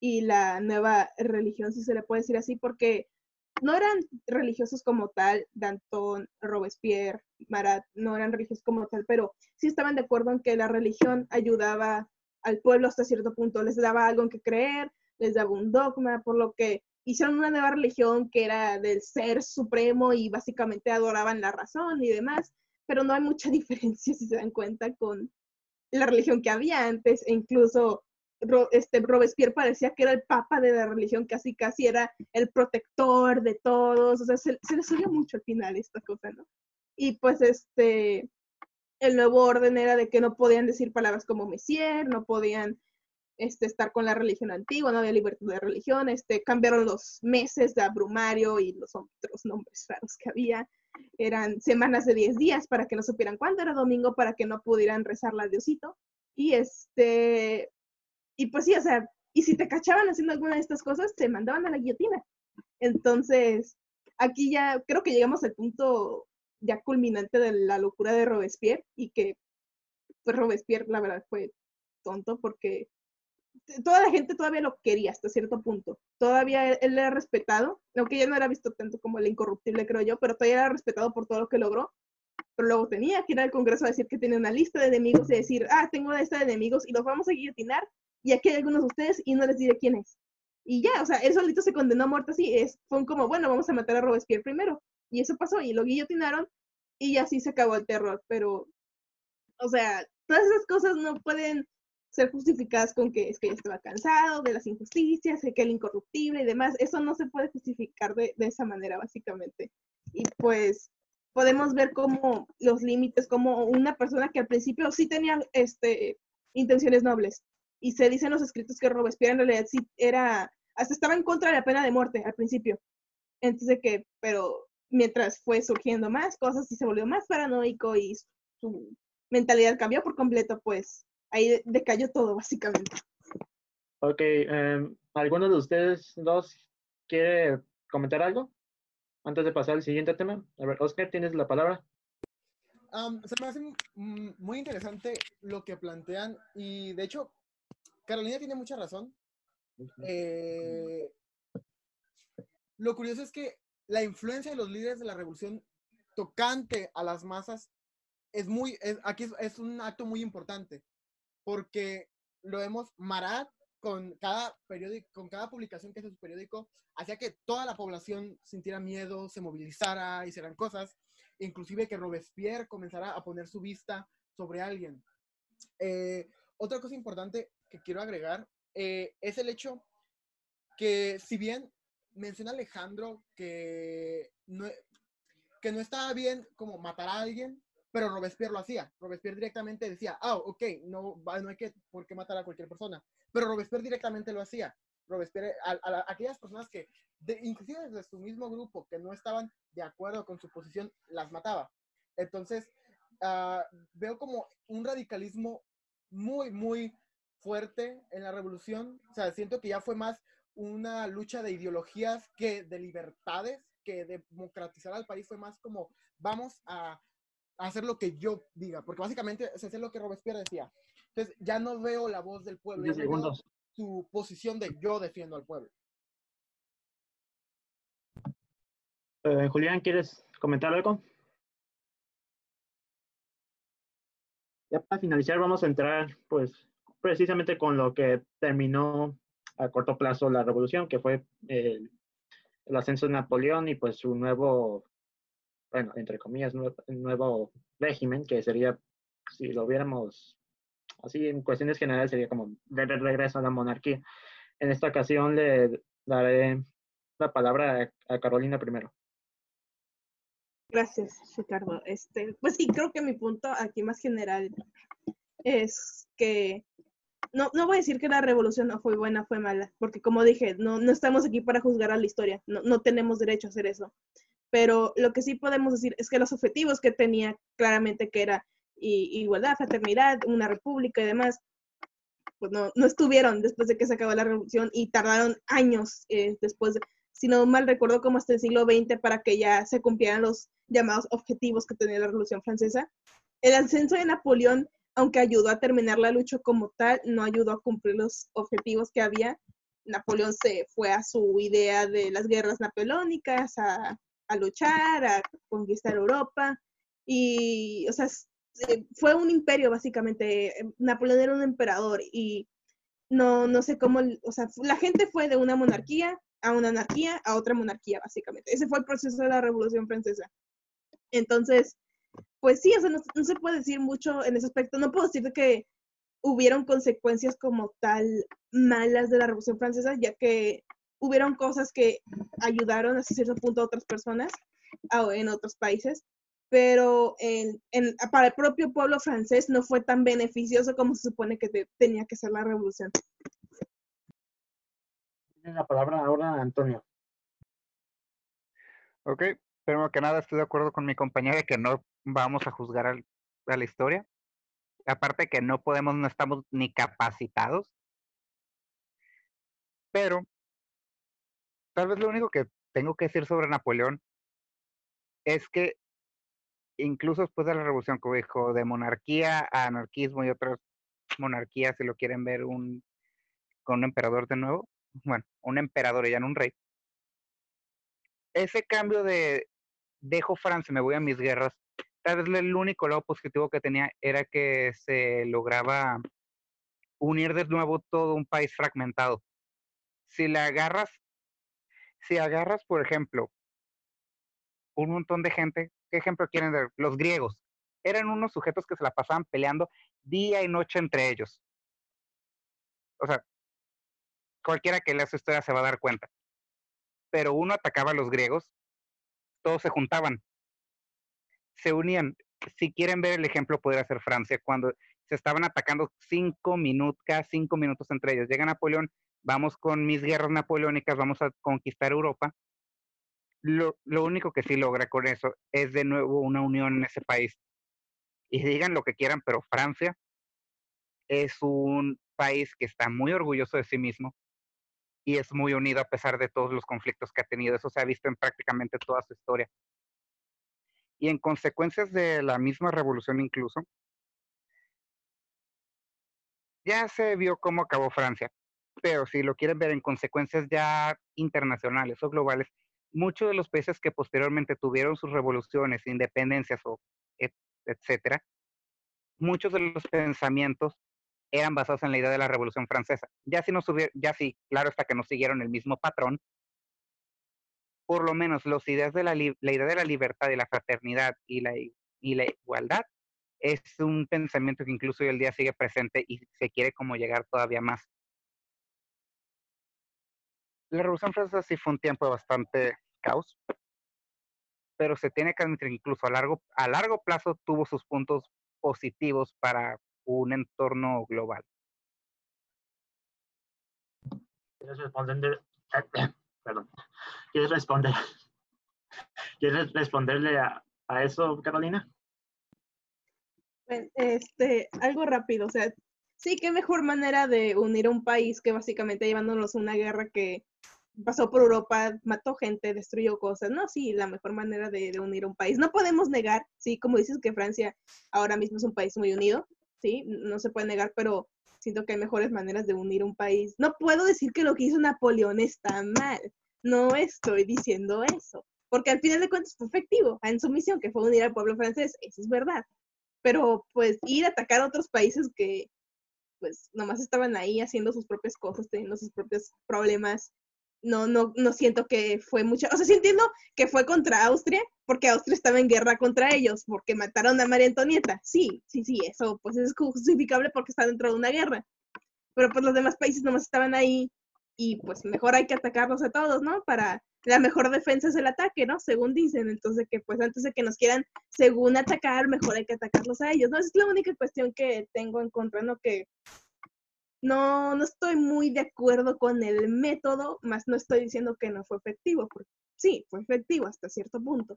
Speaker 3: y la nueva religión, si se le puede decir así, porque no eran religiosos como tal, Danton, Robespierre, Marat, no eran religiosos como tal, pero sí estaban de acuerdo en que la religión ayudaba al pueblo hasta cierto punto, les daba algo en que creer, les daba un dogma, por lo que hicieron una nueva religión que era del ser supremo y básicamente adoraban la razón y demás, pero no hay mucha diferencia si se dan cuenta con la religión que había antes e incluso este, Robespierre parecía que era el papa de la religión, casi casi era el protector de todos, o sea, se, se les mucho al final esta cosa, ¿no? Y pues este, el nuevo orden era de que no podían decir palabras como Messier, no podían este, estar con la religión antigua, no había libertad de religión, este, cambiaron los meses de abrumario y los otros nombres raros que había, eran semanas de 10 días para que no supieran cuándo era domingo, para que no pudieran rezarla a Diosito, y este, y pues sí, o sea, y si te cachaban haciendo alguna de estas cosas, te mandaban a la guillotina. Entonces, aquí ya creo que llegamos al punto ya culminante de la locura de Robespierre y que pues Robespierre la verdad fue tonto porque toda la gente todavía lo quería hasta cierto punto. Todavía él era respetado, aunque ya no era visto tanto como el incorruptible, creo yo, pero todavía era respetado por todo lo que logró. Pero luego tenía que ir al Congreso a decir que tiene una lista de enemigos y decir, ah, tengo una lista de enemigos y los vamos a guillotinar y aquí hay algunos de ustedes y no les diré quién es. Y ya, o sea, él solito se condenó a muerte así. Es, fue como, bueno, vamos a matar a Robespierre primero. Y eso pasó y lo guillotinaron y así se acabó el terror. Pero, o sea, todas esas cosas no pueden ser justificadas con que es que ya estaba cansado de las injusticias, de que el incorruptible y demás. Eso no se puede justificar de, de esa manera, básicamente. Y pues podemos ver como los límites, como una persona que al principio sí tenía este, intenciones nobles, y se dice en los escritos que Robespierre en realidad sí era, hasta estaba en contra de la pena de muerte al principio. Entonces que, pero mientras fue surgiendo más cosas y se volvió más paranoico y su mentalidad cambió por completo, pues ahí decayó todo básicamente.
Speaker 1: Ok, um, ¿alguno de ustedes dos quiere comentar algo antes de pasar al siguiente tema? A ver, Oscar, tienes la palabra.
Speaker 5: se me hace muy interesante lo que plantean y de hecho Carolina tiene mucha razón. Eh, lo curioso es que la influencia de los líderes de la revolución tocante a las masas es muy, aquí es, un acto muy importante, porque lo vemos, Marat con cada periódico, con cada publicación que hace su periódico, hacía que toda la población sintiera miedo, se movilizara, hicieran cosas, inclusive que Robespierre comenzara a poner su vista sobre alguien. Eh, otra cosa importante que quiero agregar eh, es el hecho que si bien menciona Alejandro que no, que no estaba bien como matar a alguien, pero Robespierre lo hacía. Robespierre directamente decía, ah, ok, no, no hay que, por qué matar a cualquier persona. Pero Robespierre directamente lo hacía. Robespierre, a, aquellas personas que, inclusive desde su mismo grupo, que no estaban de acuerdo con su posición, las mataba. Entonces, ah, veo como un radicalismo muy, muy fuerte en la revolución. O sea, siento que ya fue más una lucha de ideologías que de libertades, que democratizar al país fue más como vamos a, hacer lo que yo diga, porque básicamente es hacer lo que Robespierre decía. Entonces ya no veo la voz del pueblo, ya veo su posición de yo defiendo al pueblo.
Speaker 1: Eh, Julián, ¿quieres comentar algo? Ya para finalizar vamos a entrar pues precisamente con lo que terminó a corto plazo la revolución, que fue el, ascenso de Napoleón y pues su nuevo, bueno, entre comillas, nuevo, régimen, que sería, si lo viéramos así en cuestiones generales, sería como de regreso a la monarquía. En esta ocasión le daré la palabra a, Carolina primero.
Speaker 3: Gracias, Ricardo. Este, pues sí, creo que mi punto aquí más general es que no, no voy a decir que la revolución no fue buena, fue mala, porque como dije, no, no estamos aquí para juzgar a la historia, no, no tenemos derecho a hacer eso. Pero lo que sí podemos decir es que los objetivos que tenía claramente que era igualdad, fraternidad, una república y demás, pues no, no estuvieron después de que se acabó la revolución y tardaron años eh, después, si no mal recuerdo, como hasta el siglo XX para que ya se cumplieran los llamados objetivos que tenía la revolución francesa. El ascenso de Napoleón, aunque ayudó a terminar la lucha como tal, no ayudó a cumplir los objetivos que había. Napoleón se fue a su idea de las guerras napoleónicas, a, luchar, a conquistar Europa. Y, o sea, eh, fue un imperio básicamente. Eh, Napoleón era un emperador y no, no sé cómo, o sea, la gente fue de una monarquía a una anarquía a otra monarquía básicamente. Ese fue el proceso de la Revolución Francesa. Entonces, pues sí, o sea, no, se puede decir mucho en ese aspecto. No puedo decir que hubieron consecuencias como tal malas de la Revolución Francesa, ya que hubieron cosas que ayudaron hasta cierto punto a otras personas en otros países, pero en, para el propio pueblo francés no fue tan beneficioso como se supone que tenía que ser la revolución.
Speaker 1: Tiene la palabra ahora Antonio.
Speaker 2: Ok, primero que nada estoy de acuerdo con mi compañera de que no vamos a juzgar a la historia. Aparte que no podemos, no estamos ni capacitados. Pero tal vez lo único que tengo que decir sobre Napoleón es que incluso después de la revolución, como dijo, de monarquía a anarquismo y otras monarquías, si lo quieren ver un, con un emperador de nuevo, bueno, un emperador y ya no un rey. Ese cambio de dejo Francia, me voy a mis guerras, tal vez el único lado positivo que tenía era que se lograba unir de nuevo todo un país fragmentado. Si le agarras, si agarras, por ejemplo, un montón de gente ¿Qué ejemplo quieren ver? Los griegos. Eran unos sujetos que se la pasaban peleando día y noche entre ellos. O sea, cualquiera que lea su historia se va a dar cuenta. Pero uno atacaba a los griegos, todos se juntaban, se unían. Si quieren ver el ejemplo, podría ser Francia, cuando se estaban atacando cinco minutos, cada cinco minutos entre ellos. Llega Napoleón, vamos con mis guerras napoleónicas, vamos a conquistar Europa lo, lo único que sí logra con eso es de nuevo una unión en ese país. Y digan lo que quieran, pero Francia es un país que está muy orgulloso de sí mismo y es muy unido a pesar de todos los conflictos que ha tenido. Eso se ha visto en prácticamente toda su historia. Y en consecuencias de la misma revolución incluso, ya se vio cómo acabó Francia. Pero si lo quieren ver en consecuencias ya internacionales o globales, muchos de los países que posteriormente tuvieron sus revoluciones, independencias o etcétera, muchos de los pensamientos eran basados en la idea de la Revolución Francesa. Ya si no ya sí, claro hasta que no siguieron el mismo patrón, por lo menos las ideas de la, la idea de la libertad y la fraternidad y la, y la igualdad es un pensamiento que incluso hoy el día sigue presente y se quiere como llegar todavía más la Revolución Francesa sí fue un tiempo de bastante caos, pero se tiene que admitir incluso a largo, a largo plazo tuvo sus puntos positivos para un entorno global.
Speaker 1: ¿Quieres responder? Perdón. ¿Quieres responder? ¿Quieres responderle a, a eso, Carolina?
Speaker 3: Este, algo rápido, o sea, sí, qué mejor manera de unir a un país que básicamente llevándonos una guerra que pasó por Europa, mató gente, destruyó cosas. No, sí, la mejor manera de, unir a un país. No podemos negar, sí, como dices que Francia ahora mismo es un país muy unido, sí, no se puede negar, pero siento que hay mejores maneras de unir un país. No puedo decir que lo que hizo Napoleón está mal. No estoy diciendo eso, porque al final de cuentas fue efectivo en su misión, que fue unir al pueblo francés, eso es verdad. Pero pues ir a atacar a otros países que pues nomás estaban ahí haciendo sus propias cosas, teniendo sus propios problemas, no, no, no siento que fue mucho, o sea, sí entiendo que fue contra Austria, porque Austria estaba en guerra contra ellos, porque mataron a María Antonieta, sí, sí, sí, eso pues es justificable porque está dentro de una guerra, pero pues los demás países nomás estaban ahí y pues mejor hay que atacarlos a todos, ¿no? Para la mejor defensa es el ataque, ¿no? Según dicen, entonces que pues antes de que nos quieran según atacar, mejor hay que atacarlos a ellos, ¿no? Esa es la única cuestión que tengo en contra, ¿no? Que no, no estoy muy de acuerdo con el método, más no estoy diciendo que no fue efectivo, porque sí, fue efectivo hasta cierto punto.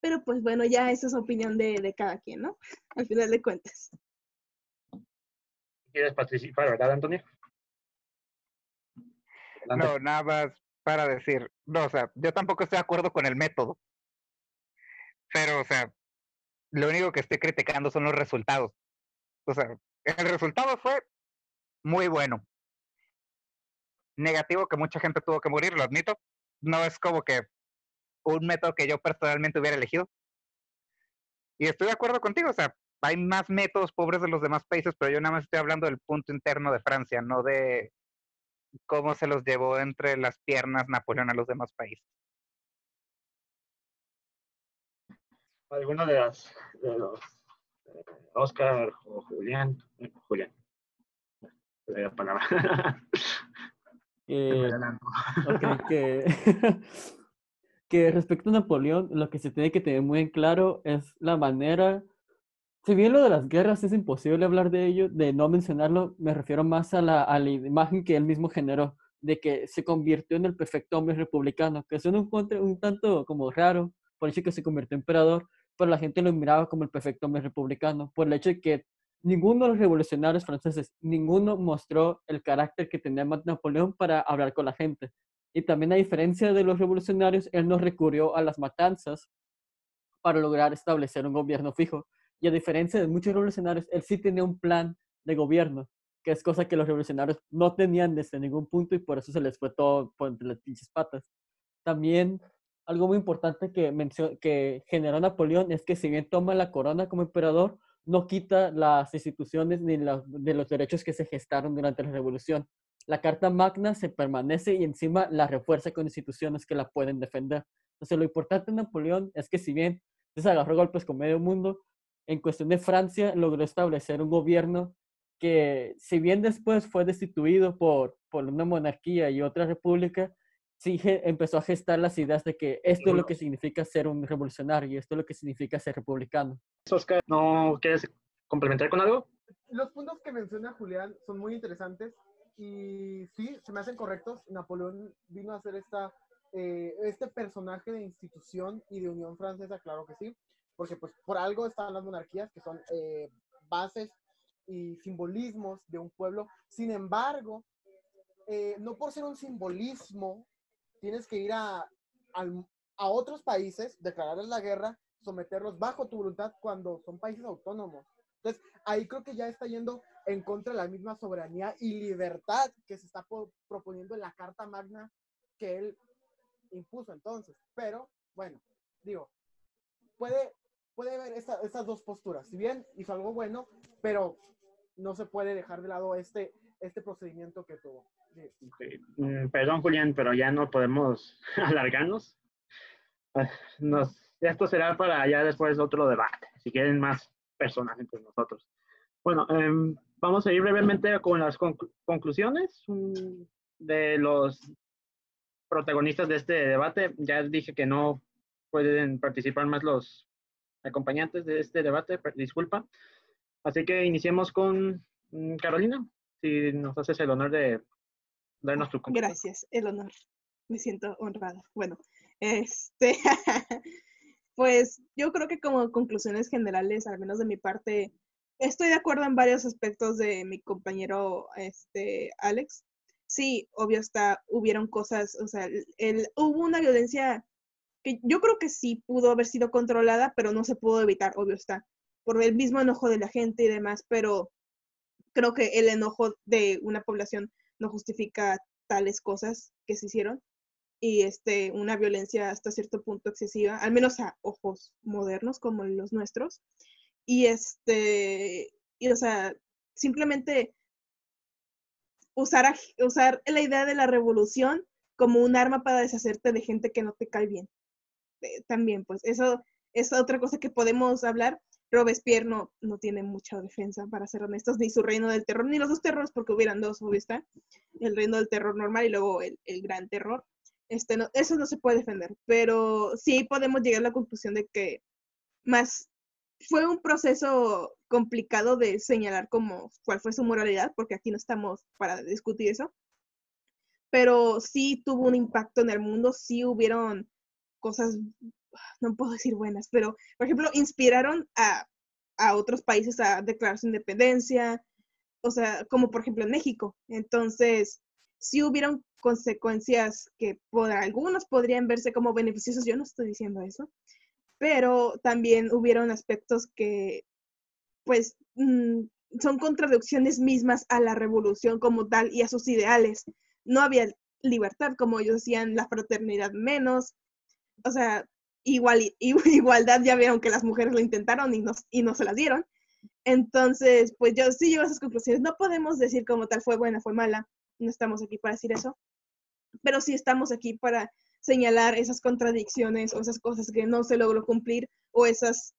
Speaker 3: Pero pues bueno, ya esa es opinión de, de cada quien, ¿no? Al final de cuentas.
Speaker 1: ¿Quieres participar, verdad, Antonio?
Speaker 2: No, nada más para decir, no, o sea, yo tampoco estoy de acuerdo con el método. Pero, o sea, lo único que estoy criticando son los resultados. O sea, el resultado fue muy bueno. Negativo que mucha gente tuvo que morir, lo admito. No es como que un método que yo personalmente hubiera elegido. Y estoy de acuerdo contigo, o sea, hay más métodos pobres de los demás países, pero yo nada más estoy hablando del punto interno de Francia, no de cómo se los llevó entre las piernas Napoleón a los demás países.
Speaker 1: alguno de, las, de los eh, Oscar o Julián, eh, Julián, la palabra.
Speaker 4: Eh, okay, que, que respecto a Napoleón, lo que se tiene que tener muy en claro es la manera, si bien lo de las guerras es imposible hablar de ello, de no mencionarlo, me refiero más a la, imagen que él mismo generó, de que se convirtió en el perfecto hombre republicano, que suena un, un tanto como raro, por eso que se convirtió en emperador, pero la gente lo miraba como el perfecto hombre republicano, por el hecho de que ninguno de los revolucionarios franceses, ninguno mostró el carácter que tenía Napoleón para hablar con la gente. Y también a diferencia de los revolucionarios, él no recurrió a las matanzas para lograr establecer un gobierno fijo. Y a diferencia de muchos revolucionarios, él sí tenía un plan de gobierno, que es cosa que los revolucionarios no tenían desde ningún punto y por eso se les fue todo por entre las pinches patas. También algo muy importante que, que generó Napoleón es que si bien toma la corona como emperador, no quita las instituciones ni de los derechos que se gestaron durante la revolución. La Carta Magna se permanece y encima la refuerza con instituciones que la pueden defender. Entonces lo importante de Napoleón es que si bien se agarró golpes con medio mundo, en cuestión de Francia logró establecer un gobierno que si bien después fue destituido por, por una monarquía y otra república, sí empezó a gestar las ideas de que esto es lo que significa ser un revolucionario y esto es lo que significa ser republicano.
Speaker 1: Oscar, ¿no quieres complementar con algo?
Speaker 5: Los puntos que menciona Julián son muy interesantes y sí, se me hacen correctos. Napoleón vino a ser esta, eh, este personaje de institución y de unión francesa, claro que sí, porque pues por algo están las monarquías, que son eh, bases y simbolismos de un pueblo. Sin embargo, eh, no por ser un simbolismo tienes que ir a, a, otros países, declararles la guerra, someterlos bajo tu voluntad cuando son países autónomos. Entonces, ahí creo que ya está yendo en contra de la misma soberanía y libertad que se está proponiendo en la Carta Magna que él impuso entonces. Pero, bueno, digo, puede, puede ver estas dos posturas. Si bien hizo algo bueno, pero no se puede dejar de lado este, este procedimiento que tuvo.
Speaker 1: Mm, perdón, Julián, pero ya no podemos alargarnos. Ah, nos, esto será para ya después otro debate, si quieren más personas entre nosotros. Bueno, em, vamos a ir brevemente con las conclusiones de los protagonistas de este debate. Ya dije que no pueden participar más los acompañantes de este debate, disculpa. Así que iniciemos con mm, Carolina, si nos haces el honor de
Speaker 3: Gracias, el honor. Me siento honrada. Bueno, este, pues yo creo que como conclusiones generales, al menos de mi parte, estoy de acuerdo en varios aspectos de mi compañero este, Alex. Sí, obvio está, hubieron cosas, o sea, el, hubo una violencia que yo creo que sí pudo haber sido controlada, pero no se pudo evitar, obvio está, por el mismo enojo de la gente y demás, pero creo que el enojo de una población no justifica tales cosas que se hicieron y este, una violencia hasta cierto punto excesiva, al menos a ojos modernos como los nuestros. Y este, y o sea, simplemente usar, usar la idea de la revolución como un arma para deshacerte de gente que no te cae bien. Eh, también, pues eso es otra cosa que podemos hablar, Robespierre no, no tiene mucha defensa, para ser honestos, ni su reino del terror, ni los dos terrores, porque hubieran dos, obvio el reino del terror normal y luego el, el gran terror. Este, no, eso no se puede defender, pero sí podemos llegar a la conclusión de que más fue un proceso complicado de señalar como cuál fue su moralidad, porque aquí no estamos para discutir eso, pero sí tuvo un impacto en el mundo, sí hubieron cosas no puedo decir buenas, pero por ejemplo, inspiraron a, a otros países a declarar su independencia, o sea, como por ejemplo en México. Entonces, sí hubieron consecuencias que por algunos podrían verse como beneficiosos, yo no estoy diciendo eso, pero también hubieron aspectos que, pues, mm, son contradicciones mismas a la revolución como tal y a sus ideales. No había libertad, como ellos decían, la fraternidad menos, o sea, igual, igualdad ya vieron que las mujeres lo intentaron y no, y no se las dieron. Entonces, pues yo sí llego a esas conclusiones. No podemos decir como tal fue buena, fue mala. No estamos aquí para decir eso. Pero sí estamos aquí para señalar esas contradicciones o esas cosas que no se logró cumplir o esas,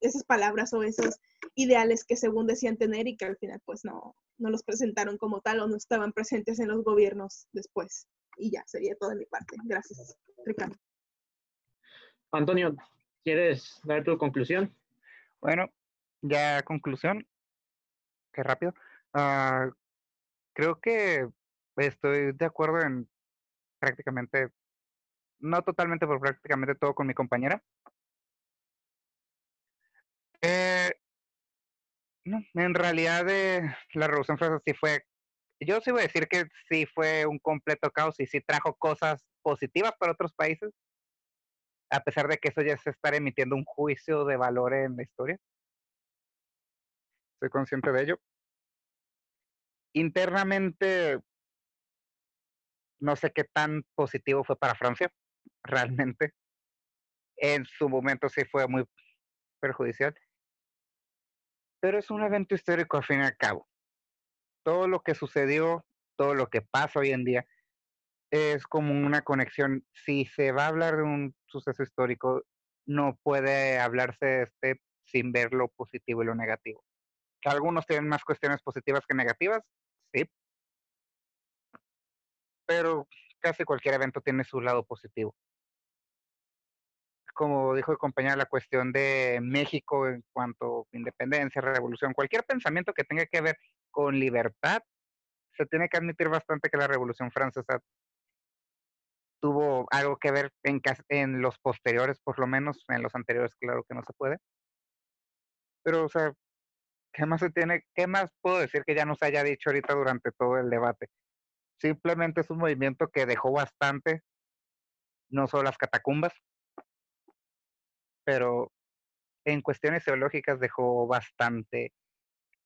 Speaker 3: esas palabras o esos ideales que según decían tener y que al final pues no, no los presentaron como tal o no estaban presentes en los gobiernos después. Y ya, sería todo de mi parte. Gracias, Ricardo.
Speaker 1: Antonio, ¿quieres dar tu conclusión?
Speaker 2: Bueno, ya conclusión. Qué rápido. Ah, creo que estoy de acuerdo en prácticamente, no totalmente, pero prácticamente todo con mi compañera. Eh, en realidad eh, la Revolución Francesa sí fue, yo sí voy a decir que sí fue un completo caos y sí trajo cosas positivas para otros países, a pesar de que eso ya se está emitiendo un juicio de valor en la historia. Soy consciente de ello. Internamente, no sé qué tan positivo fue para Francia, realmente. En su momento sí fue muy perjudicial pero es un evento histórico al fin y al cabo. Todo lo que sucedió, todo lo que pasa hoy en día, es como una conexión. Si se va a hablar de un suceso histórico, no puede hablarse de este sin ver lo positivo y lo negativo. Algunos tienen más cuestiones positivas que negativas, sí. Pero casi cualquier evento tiene su lado positivo como dijo el compañero, la cuestión de México en cuanto a independencia, revolución, cualquier pensamiento que tenga que ver con libertad, se tiene que admitir bastante que la Revolución Francesa tuvo algo que ver en, en los posteriores, por lo menos, en los anteriores, claro que no se puede. Pero, o sea, ¿qué más se tiene, qué más puedo decir que ya no se haya dicho ahorita durante todo el debate? Simplemente es un movimiento que dejó bastante, no solo las catacumbas, pero en cuestiones teológicas dejó bastante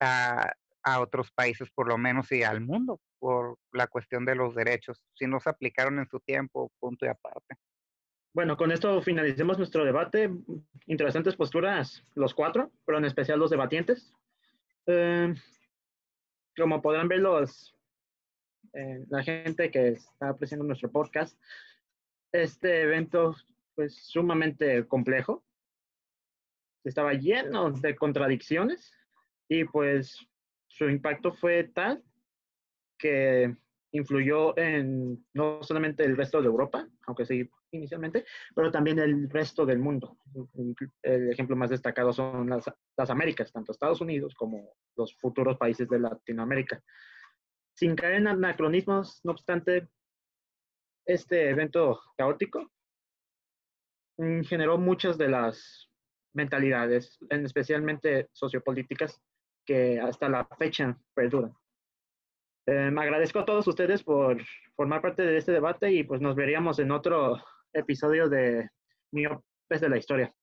Speaker 2: a, otros países, por lo menos, y al mundo, por la cuestión de los derechos. Si no se aplicaron en su tiempo, punto y aparte.
Speaker 1: Bueno, con esto finalicemos nuestro debate. Interesantes posturas los cuatro, pero en especial los debatientes. Eh, como podrán ver los, eh, la gente que está apreciando nuestro podcast, este evento pues sumamente complejo, estaba lleno de contradicciones y pues su impacto fue tal que influyó en no solamente el resto de Europa, aunque sí inicialmente, pero también el resto del mundo. El ejemplo más destacado son las, las Américas, tanto Estados Unidos como los futuros países de Latinoamérica. Sin caer en anacronismos, no obstante, este evento caótico mm, generó muchas de las mentalidades, especialmente sociopolíticas, que hasta la fecha perduran. Eh, me agradezco a todos ustedes por formar parte de este debate y pues nos veríamos en otro episodio de Miopes de la Historia.